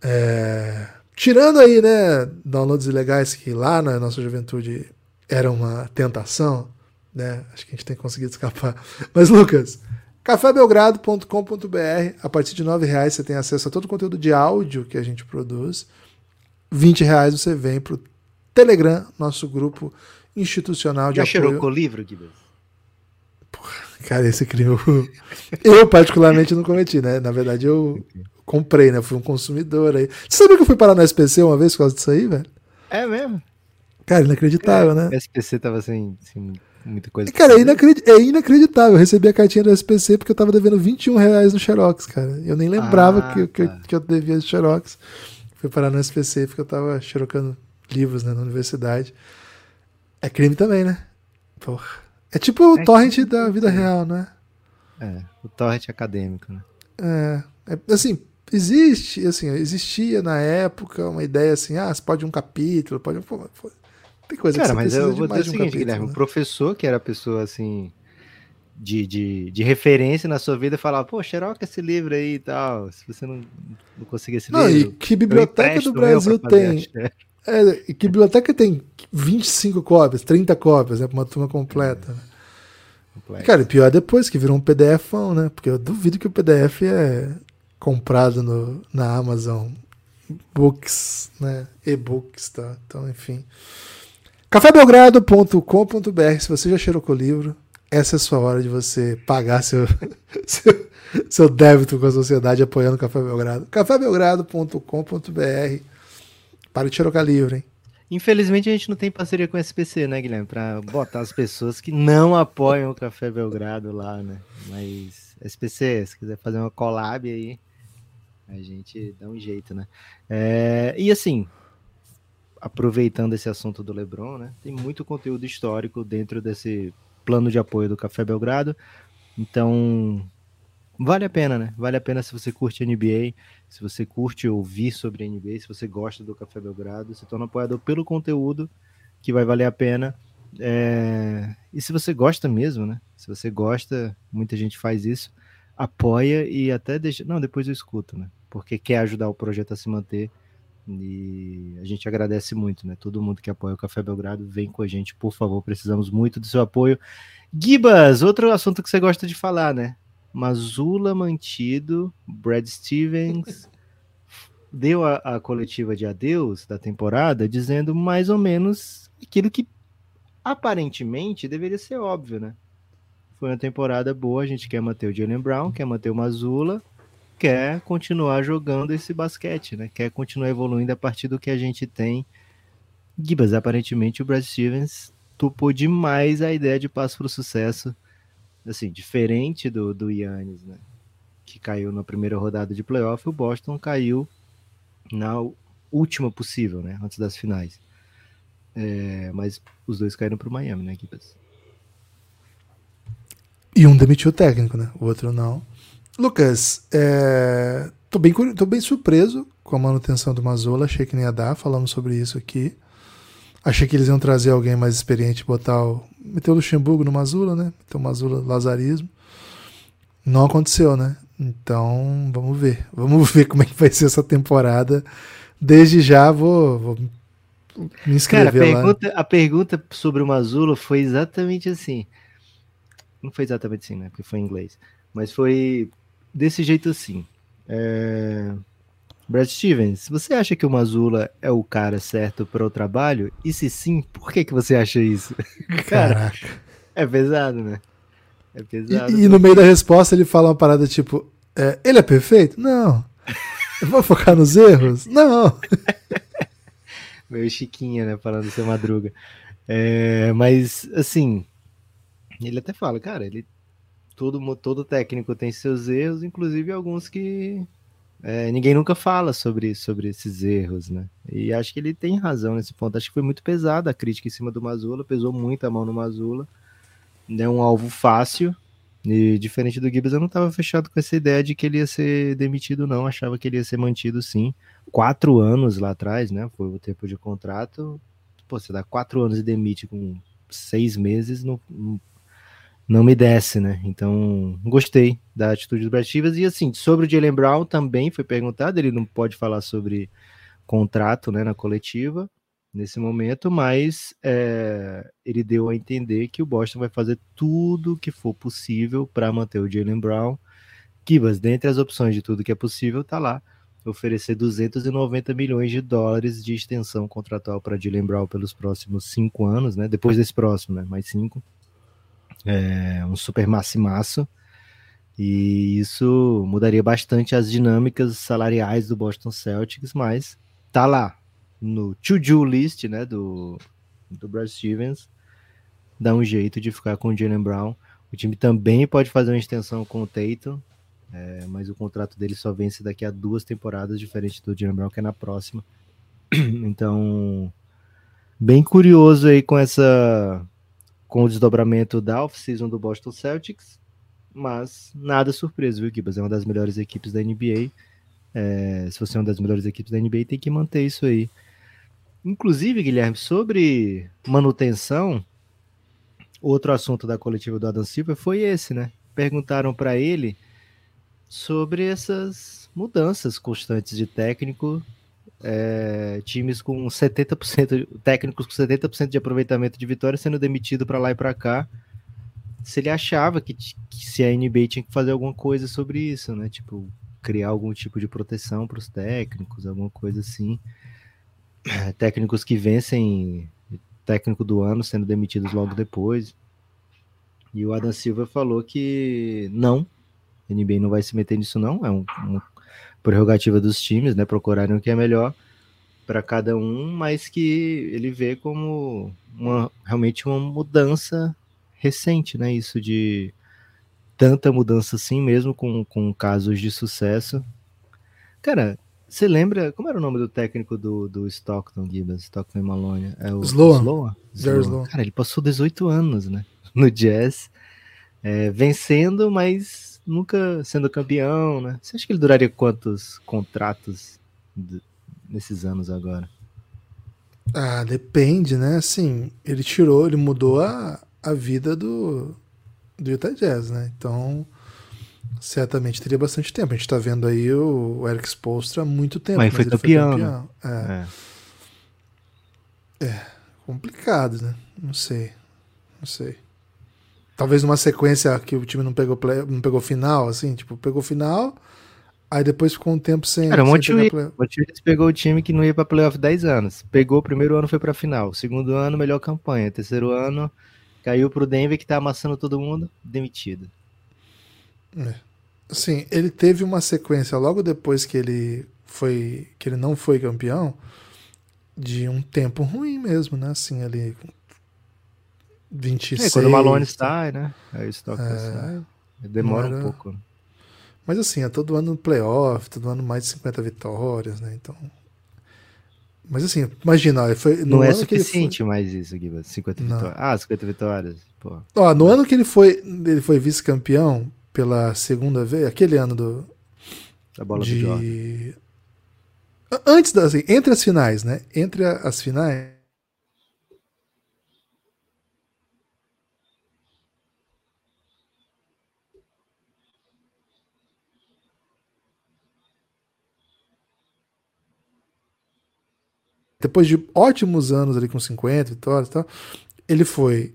É... Tirando aí, né, downloads ilegais que lá na nossa juventude era uma tentação, né? Acho que a gente tem conseguido escapar. Mas, Lucas, cafébelgrado.com.br, a partir de R$ reais você tem acesso a todo o conteúdo de áudio que a gente produz. R$ reais você vem pro Telegram, nosso grupo institucional de Já apoio. cheirou com o livro, Guilherme? Cara, esse crime eu, eu, particularmente não cometi, né? Na verdade, eu comprei, né? Fui um consumidor aí. Você sabia que eu fui parar no SPC uma vez por causa disso aí, velho? É mesmo? Cara, inacreditável, é, né? O SPC tava sem, sem muita coisa. Cara, é, inacredit... é, inacreditável. Eu recebi a cartinha do SPC porque eu tava devendo 21 reais no Xerox, cara. Eu nem lembrava ah, que, que, tá. que, eu devia de Xerox. Fui parar no SPC porque eu tava xerocando livros né, na universidade. É crime também, né? Porra. É tipo o é torrent da vida real, né? É, o torrent acadêmico, né? É, é, assim, existe, assim, existia na época uma ideia assim, ah, você pode um capítulo, pode um... Tem coisa Cara, que você mas eu vou dizer o seguinte, um capítulo, Guilherme, né? o professor, que era a pessoa assim, de, de, de referência na sua vida, falava, pô, xeroca esse livro aí e tal, se você não, não conseguir esse não, livro... e que biblioteca do Brasil tem... É, e que biblioteca tem 25 cópias, 30 cópias, né? Pra uma turma completa. Né? Complexo. Cara, pior é depois que virou um PDF, né? Porque eu duvido que o PDF é comprado no, na Amazon Books, né? E-books, tá? Então, enfim. cafébelgrado.com.br Se você já cheirou com o livro, essa é a sua hora de você pagar seu, seu, seu débito com a sociedade apoiando o Café Belgrado. cafébelgrado.com.br Para de xerocar livro, hein? Infelizmente a gente não tem parceria com o SPC, né, Guilherme? Para botar as pessoas que não apoiam o Café Belgrado lá, né? Mas SPC, se quiser fazer uma collab aí, a gente dá um jeito, né? É, e assim, aproveitando esse assunto do LeBron, né? Tem muito conteúdo histórico dentro desse plano de apoio do Café Belgrado. Então, vale a pena, né? Vale a pena se você curte NBA, se você curte ouvir sobre NBA, se você gosta do Café Belgrado, se torna apoiador pelo conteúdo, que vai valer a pena. É... E se você gosta mesmo, né? Se você gosta, muita gente faz isso, apoia e até deixa. Não, depois eu escuto, né? Porque quer ajudar o projeto a se manter. E a gente agradece muito, né? Todo mundo que apoia o Café Belgrado, vem com a gente, por favor. Precisamos muito do seu apoio. Gibas, outro assunto que você gosta de falar, né? Mazula mantido, Brad Stevens deu a, a, coletiva de adeus da temporada dizendo mais ou menos aquilo que aparentemente deveria ser óbvio, né? Foi uma temporada boa, a gente quer manter o Jalen Brown, quer manter o Mazula, quer continuar jogando esse basquete, né? Quer continuar evoluindo a partir do que a gente tem. Gibas, aparentemente o Brad Stevens topou demais a ideia de passo para o sucesso assim, diferente do, do Yannis, né? Que caiu na primeira rodada de playoff, o Boston caiu na última possível, né? Antes das finais. É, mas os dois caíram para o Miami, né, equipes? E um demitiu o técnico, né? O outro não. Lucas, é... tô, bem, tô bem surpreso com a manutenção do Mazola. Achei que nem ia dar, falamos sobre isso aqui. Achei que eles iam trazer alguém mais experiente, botar o. Meter o Luxemburgo no Mazula, né? Meter o Mazula Lazarismo. Não aconteceu, né? Então, vamos ver. Vamos ver como é que vai ser essa temporada. Desde já vou, vou me inscrever Cara, a pergunta, lá. A pergunta sobre o Mazula foi exatamente assim. Não foi exatamente assim, né? Porque foi em inglês. Mas foi desse jeito assim. É... Brad Stevens, você acha que o Mazula é o cara certo para o trabalho? E se sim, por que, que você acha isso? Cara, é pesado, né? É pesado. E, e, no meio da resposta ele fala uma parada tipo: é, ele é perfeito? Não. Eu vou focar nos erros? Não. Meio chiquinha, né? Falando seu madruga. É, mas, assim, ele até fala, cara, ele todo, todo técnico tem seus erros, inclusive alguns que é, ninguém nunca fala sobre, sobre esses erros, né? E acho que ele tem razão nesse ponto. Acho que foi muito pesada a crítica em cima do Mazula, pesou muito a mão no Mazula. É um alvo fácil. E diferente do Gibbs, eu não estava fechado com essa ideia de que ele ia ser demitido, não. Achava que ele ia ser mantido sim. Quatro anos lá atrás, né? Foi o tempo de contrato. Pô, você dá quatro anos e demite com seis meses, não, não me desce, né? Então, gostei da atitude do Brad Stevens. E assim, sobre o Jalen Brown também foi perguntado, ele não pode falar sobre contrato né, na coletiva nesse momento, mas é, ele deu a entender que o Boston vai fazer tudo que for possível para manter o Jalen Brown. Kivas, dentre as opções de tudo que é possível, tá lá oferecer 290 milhões de dólares de extensão contratual para Jalen Brown pelos próximos cinco anos, né? Depois desse próximo, né? Mais cinco. É um super massimaço. E isso mudaria bastante as dinâmicas salariais do Boston Celtics, mas tá lá no to-do list, né, do, do Brad Stevens, dá um jeito de ficar com o Jalen Brown. O time também pode fazer uma extensão com o Tatum, é, mas o contrato dele só vence daqui a duas temporadas, diferente do Jalen Brown, que é na próxima. Então, bem curioso aí com essa com o desdobramento da off-season do Boston Celtics, mas nada surpresa, viu, Gibas? É uma das melhores equipes da NBA. É, se você é uma das melhores equipes da NBA, tem que manter isso aí. Inclusive, Guilherme, sobre manutenção, outro assunto da coletiva do Adam Silver foi esse, né? Perguntaram para ele sobre essas mudanças constantes de técnico, é, times com 70%, técnicos com 70% de aproveitamento de vitória sendo demitido para lá e para cá. Se ele achava que, que, se a NBA tinha que fazer alguma coisa sobre isso, né? Tipo, criar algum tipo de proteção para os técnicos, alguma coisa assim. Técnicos que vencem técnico do ano sendo demitidos logo depois. E o Adam Silva falou que não, a NBA não vai se meter nisso, não. É um, uma prerrogativa dos times, né? Procurarem o que é melhor para cada um, mas que ele vê como uma, realmente uma mudança recente, né? Isso de tanta mudança assim, mesmo com, com casos de sucesso. Cara, você lembra, como era o nome do técnico do, do Stockton, Gibbons, Stockton e Maloney? É o Sloan. Sloan? Sloan. Cara, ele passou 18 anos, né? No Jazz, é, vencendo, mas nunca sendo campeão, né? Você acha que ele duraria quantos contratos nesses anos agora? Ah, depende, né? Assim, ele tirou, ele mudou a, a vida do, do Utah Jazz, né? Então, certamente teria bastante tempo. A gente tá vendo aí o, o Eric Spoelstra há muito tempo. Mas, mas foi, campeão, foi campeão. Né? É. é. é complicado, né? Não sei. Não sei. Talvez numa sequência que o time não pegou, play, não pegou final, assim, tipo, pegou final, aí depois ficou um tempo sem. Cara, o Monte pegou o time que não ia pra playoff 10 anos. Pegou o primeiro ano, foi pra final. Segundo ano, melhor campanha. Terceiro ano, caiu pro Denver, que tá amassando todo mundo, demitido. É. Assim, ele teve uma sequência logo depois que ele foi. que ele não foi campeão, de um tempo ruim mesmo, né? Assim, ali 26. É, quando o Malone sai, né? Aí o Stockton é, sai. Demora era... um pouco. Né? Mas assim, é todo ano no playoff, todo ano mais de 50 vitórias, né? Então. Mas assim, imagina, foi. não é suficiente foi... mais isso aqui, 50 não. vitórias. Ah, 50 vitórias. Pô. Ó, no ano que ele foi, ele foi vice-campeão pela segunda vez, aquele ano do. A bola de... do Jordan. Antes das, assim, entre as finais, né? Entre as finais, depois de ótimos anos ali com 50 vitórias e tal, ele foi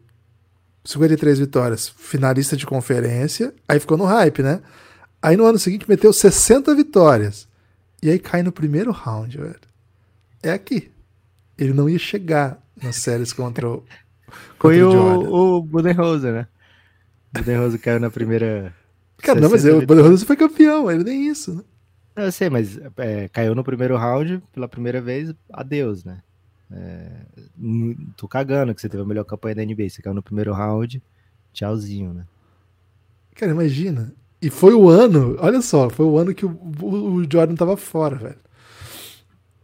53 vitórias, finalista de conferência, aí ficou no hype, né? Aí no ano seguinte meteu 60 vitórias. E aí cai no primeiro round, velho. É aqui. Ele não ia chegar nas séries contra o. Foi o, o Budenholzer, né? Budenholzer caiu na primeira. Cara, não, mas o Budenholzer foi campeão, ele nem isso, né? Eu sei, mas é, caiu no primeiro round pela primeira vez, adeus, né? É, tô cagando que você teve a melhor campanha da NBA. Você caiu no primeiro round, tchauzinho, né? Cara, imagina. E foi o ano, olha só, foi o ano que o, o, Jordan tava fora, velho.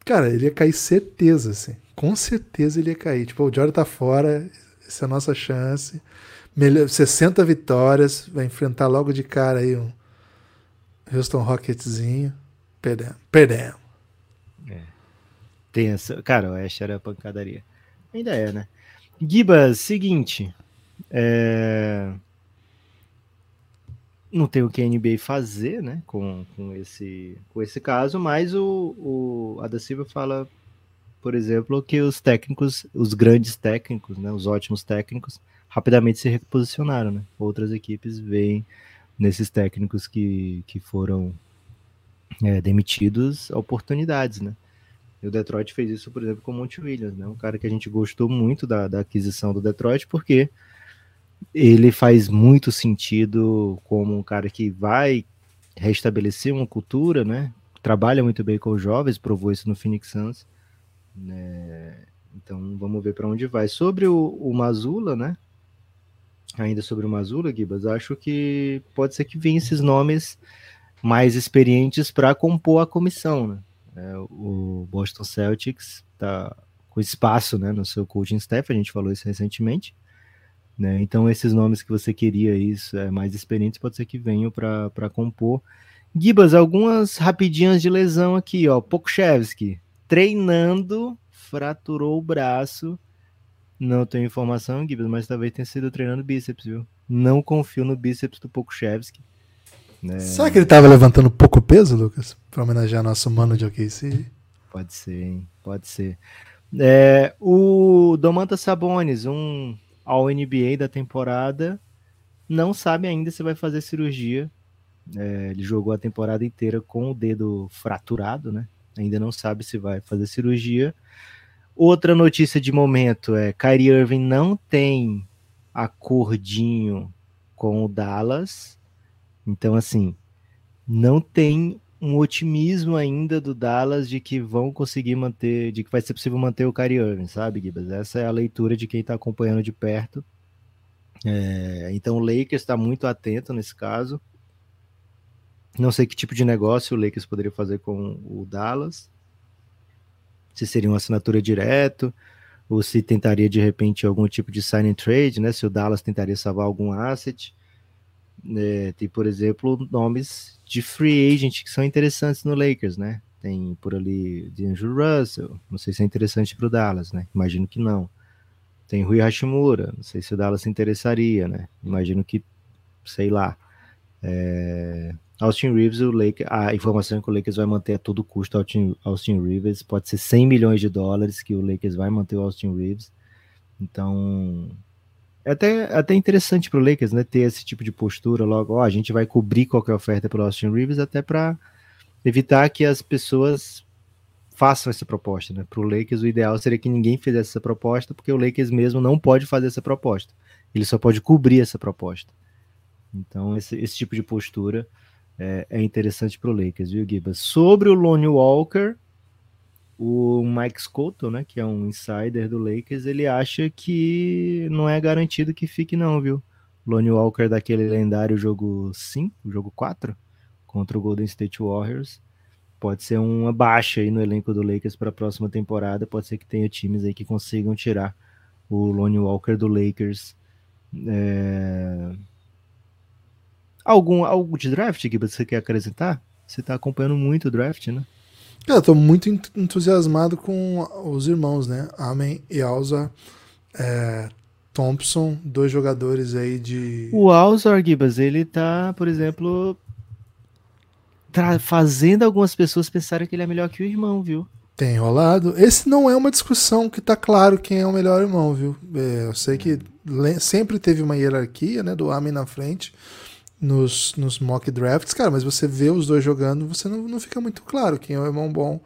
Cara, ele ia cair certeza, assim. Com certeza ele ia cair. Tipo, o Jordan tá fora, essa é a nossa chance. Melhor, 60 vitórias, vai enfrentar logo de cara aí um Houston Rocketzinho. Perdemos. Perdemos. É. Essa... Cara, o Ash era pancadaria. Ainda é, né? Gibas, seguinte. É... Não tem o que a NBA fazer, né? Com, com, esse, com esse caso, mas o, o a da Silva fala, por exemplo, que os técnicos, os grandes técnicos, né? Os ótimos técnicos, rapidamente se reposicionaram, né? Outras equipes veem nesses técnicos que, que foram é, demitidos oportunidades, né? E o Detroit fez isso, por exemplo, com o Monte Williams, né? Um cara que a gente gostou muito da, da aquisição do Detroit, porque ele faz muito sentido como um cara que vai restabelecer uma cultura, né? Trabalha muito bem com os jovens, provou isso no Phoenix Suns. Né? Então vamos ver para onde vai. Sobre o, o Mazula, né? Ainda sobre o Mazula, Gibas, acho que pode ser que venham esses nomes mais experientes para compor a comissão, né? É, o Boston Celtics está com espaço né, no seu coaching staff, a gente falou isso recentemente. Né? Então, esses nomes que você queria, isso, é, mais experientes, pode ser que venham para compor. Gibas, algumas rapidinhas de lesão aqui, ó. Pokushevski, treinando, fraturou o braço. Não tenho informação, Gibas, mas talvez tenha sido treinando bíceps, viu? Não confio no bíceps do Pokushevski. É... Será que ele estava levantando pouco peso, Lucas? Para homenagear nosso mano de OKC? Pode ser, hein? Pode ser. É, o Domantas Sabonis, um ao NBA da temporada, não sabe ainda se vai fazer cirurgia. É, ele jogou a temporada inteira com o dedo fraturado, né? Ainda não sabe se vai fazer cirurgia. Outra notícia de momento é Kyrie Irving não tem acordinho com o Dallas então, assim, não tem um otimismo ainda do Dallas de que vão conseguir manter, de que vai ser possível manter o Kyrie Irving, sabe, Gibas? Essa é a leitura de quem está acompanhando de perto. É, então o Lakers está muito atento nesse caso. Não sei que tipo de negócio o Lakers poderia fazer com o Dallas. Se seria uma assinatura direto, ou se tentaria de repente algum tipo de sign and trade, né? Se o Dallas tentaria salvar algum asset. É, tem, por exemplo, nomes de free agent que são interessantes no Lakers, né? Tem por ali D'Angelo Russell, não sei se é interessante para o Dallas, né? Imagino que não. Tem Rui Hashimura, não sei se o Dallas se interessaria, né? Imagino que, sei lá. É... Austin Reeves, o Lakers, a informação é que o Lakers vai manter a todo custo Austin, Austin Reeves, pode ser 100 milhões de dólares que o Lakers vai manter o Austin Reeves. Então, é até, até interessante para o Lakers, né, ter esse tipo de postura logo, ó, a gente vai cobrir qualquer oferta pelo Austin Reeves até para evitar que as pessoas façam essa proposta, né? Para o Lakers o ideal seria que ninguém fizesse essa proposta, porque o Lakers mesmo não pode fazer essa proposta. Ele só pode cobrir essa proposta. Então esse, esse tipo de postura é, é interessante para o Lakers, viu, Gibas? Sobre o Lonnie Walker, o Mike Scotto, né, que é um insider do Lakers, ele acha que não é garantido que fique não, viu? Lonnie Walker daquele lendário jogo 5, jogo 4, contra o Golden State Warriors, pode ser uma baixa aí no elenco do Lakers para a próxima temporada, pode ser que tenha times aí que consigam tirar o Lonnie Walker do Lakers. É... Algum algo de draft que você quer acrescentar? Você está acompanhando muito o draft, né? Eu tô muito entusiasmado com os irmãos, né? Amen e Alza é, Thompson, dois jogadores aí de. O Alza Gibas, ele tá, por exemplo, tá fazendo algumas pessoas pensarem que ele é melhor que o irmão, viu? Tem rolado. Esse não é uma discussão que tá claro quem é o melhor irmão, viu? É, eu sei que sempre teve uma hierarquia, né? Do Amen na frente nos, nos mock drafts, cara, mas você vê os dois jogando, você não, não fica muito claro quem é o irmão bom.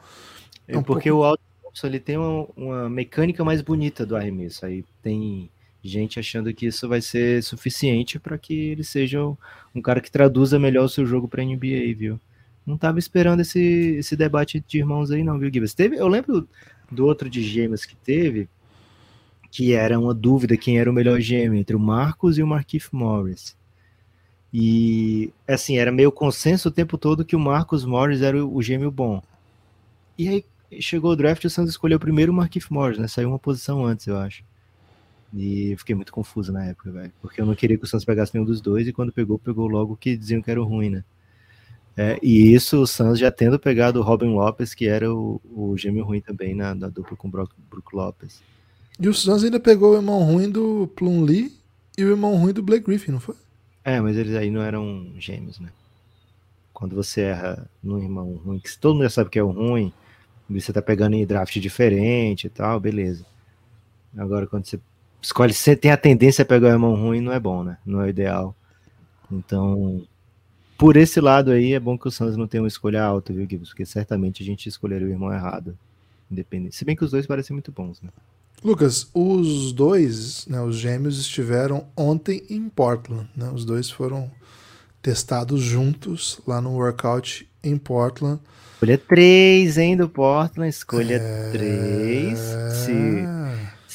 É, um porque pouco... o Alton ele tem uma, uma, mecânica mais bonita do arremesso. Aí tem gente achando que isso vai ser suficiente para que ele seja um, um, cara que traduza melhor o seu jogo para NBA, viu? Não tava esperando esse, esse debate de irmãos aí, não, viu, Gibbs? Teve, eu lembro do outro de gêmeos que teve, que era uma dúvida quem era o melhor gêmeo entre o Marcos e o Marquise Morris. E, assim, era meio consenso o tempo todo que o Marcos Morris era o, gêmeo bom. E aí chegou o draft e o Santos escolheu primeiro o Marquinhos Morris, né? Saiu uma posição antes, eu acho. E fiquei muito confuso na época, velho. Porque eu não queria que o Santos pegasse nenhum dos dois, e quando pegou, pegou logo que diziam que era ruim, né? É, e isso o Santos já tendo pegado o Robin Lopes, que era o, o gêmeo ruim também na, na dupla com o Brock, Brook Lopes. E o Santos ainda pegou o irmão ruim do Plum Lee e o irmão ruim do Blake Griffin, não foi? É, mas eles aí não eram gêmeos, né? Quando você erra no irmão ruim, que todo mundo já sabe que é o ruim, você tá pegando em draft diferente e tal, beleza. Agora, quando você escolhe, você tem a tendência a pegar o irmão ruim, não é bom, né? Não é o ideal. Então, por esse lado aí, é bom que o Santos não tenha uma escolha alta, viu, Gibbs? Porque certamente a gente escolheria o irmão errado. Independente. Se bem que os dois parecem muito bons, né? Lucas, os dois, né, os gêmeos, estiveram ontem em Portland. Né? Os dois foram testados juntos lá no workout em Portland. Escolha 3, hein, do Portland. Escolha 3. É... Se,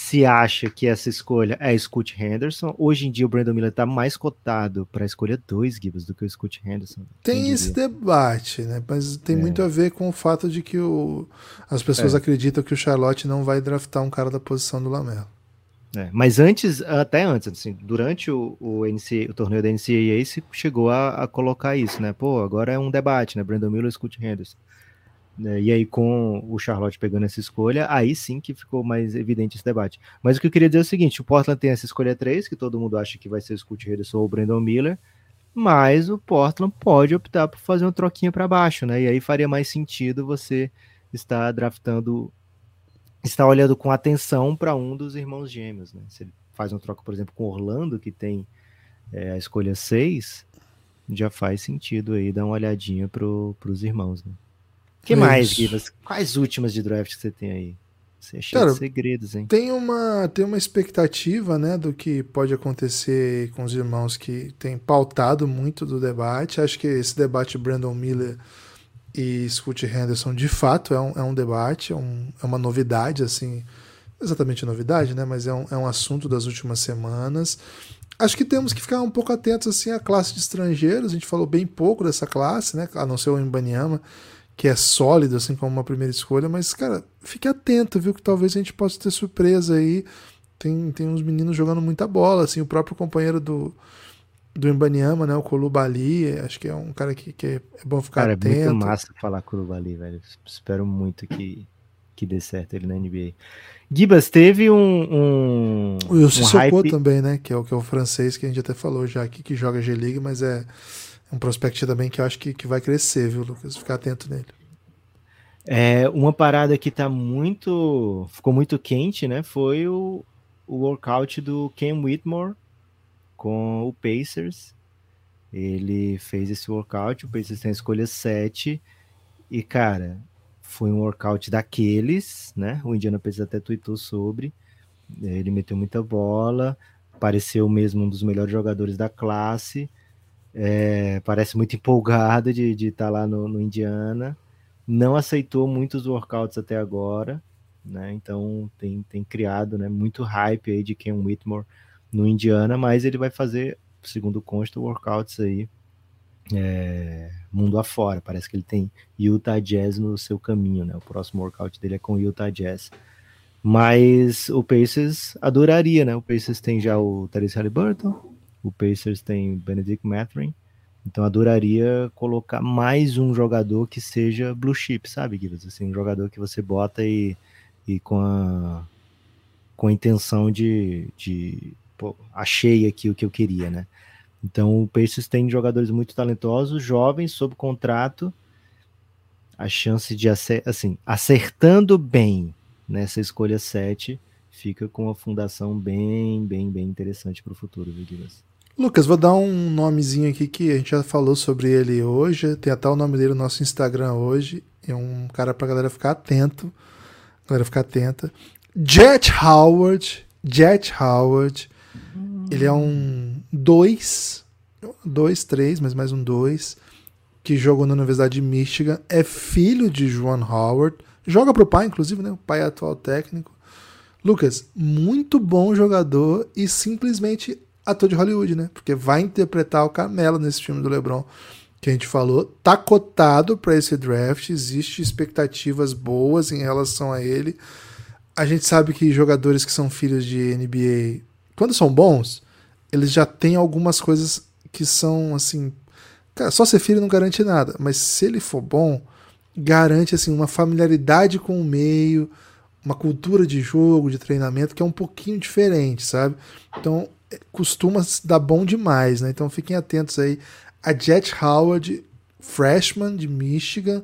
se acha que essa escolha é Scott Henderson, hoje em dia o Brandon Miller está mais cotado para a escolha 2, Gibbs, do que o Scott Henderson. Tem esse debate, né? Mas tem é. muito a ver com o fato de que o, as pessoas é. acreditam que o Charlotte não vai draftar um cara da posição do Lamelo. É, mas antes, até antes, assim, durante o, o, o torneio da NCAA, se chegou a, a, colocar isso, né? Pô, agora é um debate, né? Brandon Miller e Scott Henderson. Né? E aí, com o Charlotte pegando essa escolha, aí sim que ficou mais evidente esse debate. Mas o que eu queria dizer é o seguinte: o Portland tem essa escolha 3, que todo mundo acha que vai ser o Scott Henderson ou o Brandon Miller, mas o Portland pode optar por fazer uma troquinha para baixo, né? E aí faria mais sentido você estar draftando está olhando com atenção para um dos irmãos gêmeos. Né? Se ele faz uma troca, por exemplo, com Orlando, que tem é, a escolha 6, já faz sentido aí dar uma olhadinha para os irmãos. Né? Que é mais, Givas? Quais últimas de draft que você tem aí? Você é cheio Cara, de segredos, hein? Tem uma, tem uma expectativa, né, do que pode acontecer com os irmãos que tem pautado muito do debate. Acho que esse debate Brandon Miller e Scott Henderson de fato é um, é um debate, é, um, é uma novidade, assim, exatamente novidade, né? Mas é um, é um assunto das últimas semanas. Acho que temos que ficar um pouco atentos assim à classe de estrangeiros. A gente falou bem pouco dessa classe, né? A não ser o Imbaniama, que é sólido assim como uma primeira escolha, mas cara, fique atento, viu que talvez a gente possa ter surpresa aí. Tem, tem uns meninos jogando muita bola, assim, o próprio companheiro do do Imbaniama, né? O Kolubali, acho que é um cara que, que é bom ficar cara, atento. é muito massa falar Kolubali, velho. Espero muito que, que dê certo ele na NBA. Gibas, teve um. um o Yossi um hype... também, né? Que é, o, que é o francês que a gente até falou já aqui, que joga G-League, mas é um prospect também que eu acho que, que vai crescer, viu, Lucas? Ficar atento nele. É, uma parada que tá muito. ficou muito quente, né? Foi o, o workout do Ken Whitmore com o Pacers. Ele fez esse workout, o Pacers tem a escolha 7. E, cara, foi um workout daqueles, né? O Indiana Pacers até tweetou sobre. Ele meteu muita bola, pareceu mesmo um dos melhores jogadores da classe. É, parece muito empolgado de estar tá lá no, no, Indiana. Não aceitou muitos workouts até agora, né? Então tem, tem criado né, muito hype aí de Ken Whitmore no Indiana, mas ele vai fazer, segundo consta, workouts aí é, mundo afora. Parece que ele tem Utah Jazz no seu caminho, né? O próximo workout dele é com Utah Jazz. Mas o Pacers adoraria, né? O Pacers tem já o Therese Halliburton, o Pacers tem Benedict Mathurin, então adoraria colocar mais um jogador que seja blue chip, sabe, Guilherme? Assim, um jogador que você bota e, e com a com a intenção de, de pô, achei aqui o que eu queria, né? Então o Pacers tem jogadores muito talentosos, jovens, sob contrato. A chance de assim, acertando bem nessa escolha 7, fica com uma fundação bem, bem, bem interessante para o futuro, viu, Lucas, vou dar um nomezinho aqui que a gente já falou sobre ele hoje. Tem até o nome dele no nosso Instagram hoje. É um cara pra galera ficar atento. Galera ficar atenta. Jet Howard. Jet Howard ele é um 2, 2, 3, mas mais um 2, que jogou na Universidade de Michigan, é filho de Joan Howard, joga pro pai, inclusive, né? O pai é atual técnico. Lucas, muito bom jogador e simplesmente ator de Hollywood, né? Porque vai interpretar o Carmelo nesse filme do LeBron que a gente falou. Tá cotado para esse draft, existe expectativas boas em relação a ele. A gente sabe que jogadores que são filhos de NBA, quando são bons, eles já têm algumas coisas que são assim, cara, só ser filho não garante nada, mas se ele for bom, garante assim uma familiaridade com o meio, uma cultura de jogo, de treinamento que é um pouquinho diferente, sabe? Então, costuma dar bom demais, né? Então fiquem atentos aí. A Jet Howard, freshman de Michigan,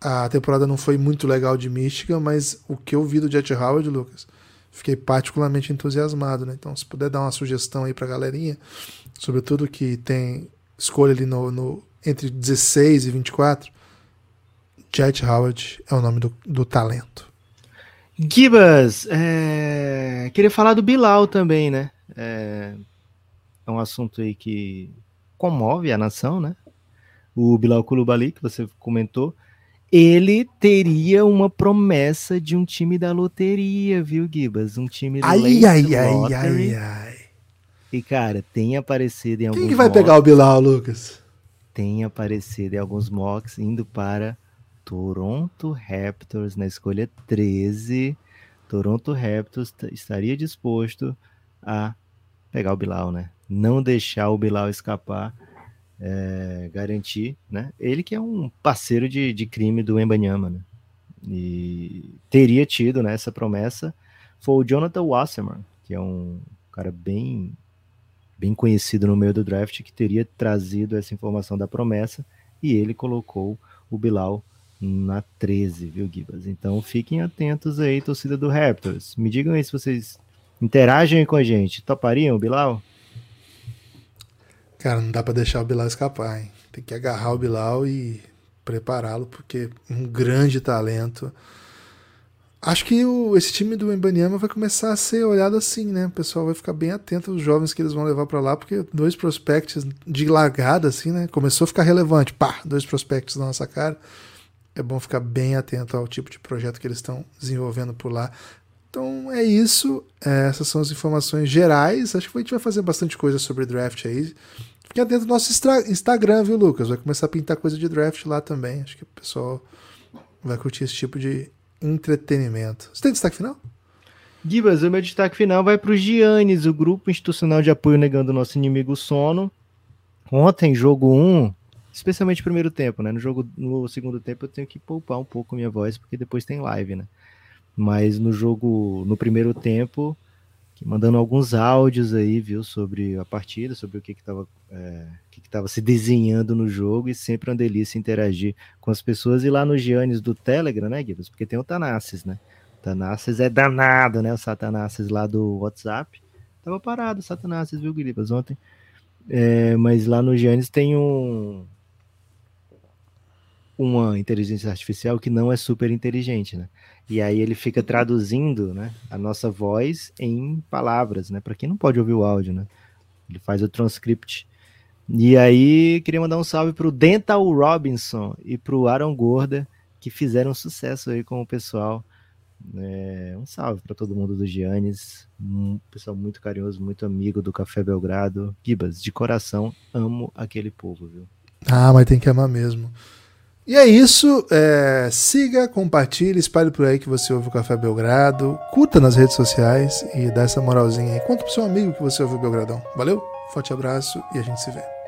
a temporada não foi muito legal de Michigan, mas o que eu vi do Jet Howard, Lucas, fiquei particularmente entusiasmado, né? Então, se puder dar uma sugestão aí pra galerinha, sobretudo que tem escolha ali no, no entre 16 e 24, Jet Howard é o nome do, do talento. Gibas, é... queria falar do Bilal também, né? É... é um assunto aí que comove a nação, né? O Bilal Kulubali, que você comentou, ele teria uma promessa de um time da loteria, viu, Gibas? Um time do ai, ai, ai, ai, ai. E, cara, tem aparecido em alguns Quem que vai mocks, pegar o Bilal, Lucas? Tem aparecido em alguns mocks indo para Toronto Raptors na escolha 13. Toronto Raptors estaria disposto a pegar o Bilal, né? Não deixar o Bilal escapar, é, garantir, né? Ele que é um parceiro de, de crime do Embanyama, né? E teria tido né, essa promessa foi o Jonathan Wasserman, que é um cara bem bem conhecido no meio do draft, que teria trazido essa informação da promessa, e ele colocou o Bilal na 13, viu, Gibas? Então fiquem atentos aí, torcida do Raptors. Me digam aí se vocês interagem com a gente. Topariam, Bilal? Cara, não dá para deixar o Bilal escapar, hein? Tem que agarrar o Bilal e prepará-lo, porque um grande talento. Acho que o, esse time do Embanyama vai começar a ser olhado assim, né? O pessoal vai ficar bem atento aos jovens que eles vão levar para lá, porque dois prospects de largada, assim, né? Começou a ficar relevante. Pá, dois prospects na nossa cara é bom ficar bem atento ao tipo de projeto que eles estão desenvolvendo por lá. Então é isso. É, essas são as informações gerais. Acho que a gente vai fazer bastante coisa sobre draft aí. Fique atento no nosso Instagram, viu, Lucas? Vai começar a pintar coisa de draft lá também. Acho que o pessoal vai curtir esse tipo de entretenimento. Você tem destaque final? Gibas, o meu destaque final vai para o Giannis, o grupo institucional de apoio negando o nosso inimigo sono. Ontem, jogo 1, especialmente primeiro tempo, né? No jogo, no segundo tempo eu tenho que poupar um pouco minha voz porque depois tem live, né? Mas no jogo, no primeiro tempo, mandando alguns áudios aí, viu, sobre a partida, sobre o que que estava é, que que se desenhando no jogo e sempre uma delícia interagir com as pessoas e lá no Giannis do Telegram, né, Guilherme? Porque tem o Tanassis, né? O Tanassis é danado, né? O Satanassis lá do WhatsApp. Tava parado o Satanassis, viu, Guilherme, ontem. É, mas lá no Giannis tem um, uma inteligência artificial que não é super inteligente, né? E aí ele fica traduzindo, né, a nossa voz em palavras, né? Para quem não pode ouvir o áudio, né? Ele faz o transcript. E aí queria mandar um salve para o Dental Robinson e para o Aaron Gorda que fizeram sucesso aí com o pessoal. É, um salve para todo mundo do Giannis, um pessoal muito carinhoso, muito amigo do Café Belgrado. Gibas, de coração, amo aquele povo, viu? Ah, mas tem que amar mesmo. E é isso. É, siga, compartilhe, espalhe por aí que você ouve o Café Belgrado. Curta nas redes sociais e dá essa moralzinha aí. Conta pro seu amigo que você ouviu o Belgradão. Valeu, forte abraço e a gente se vê.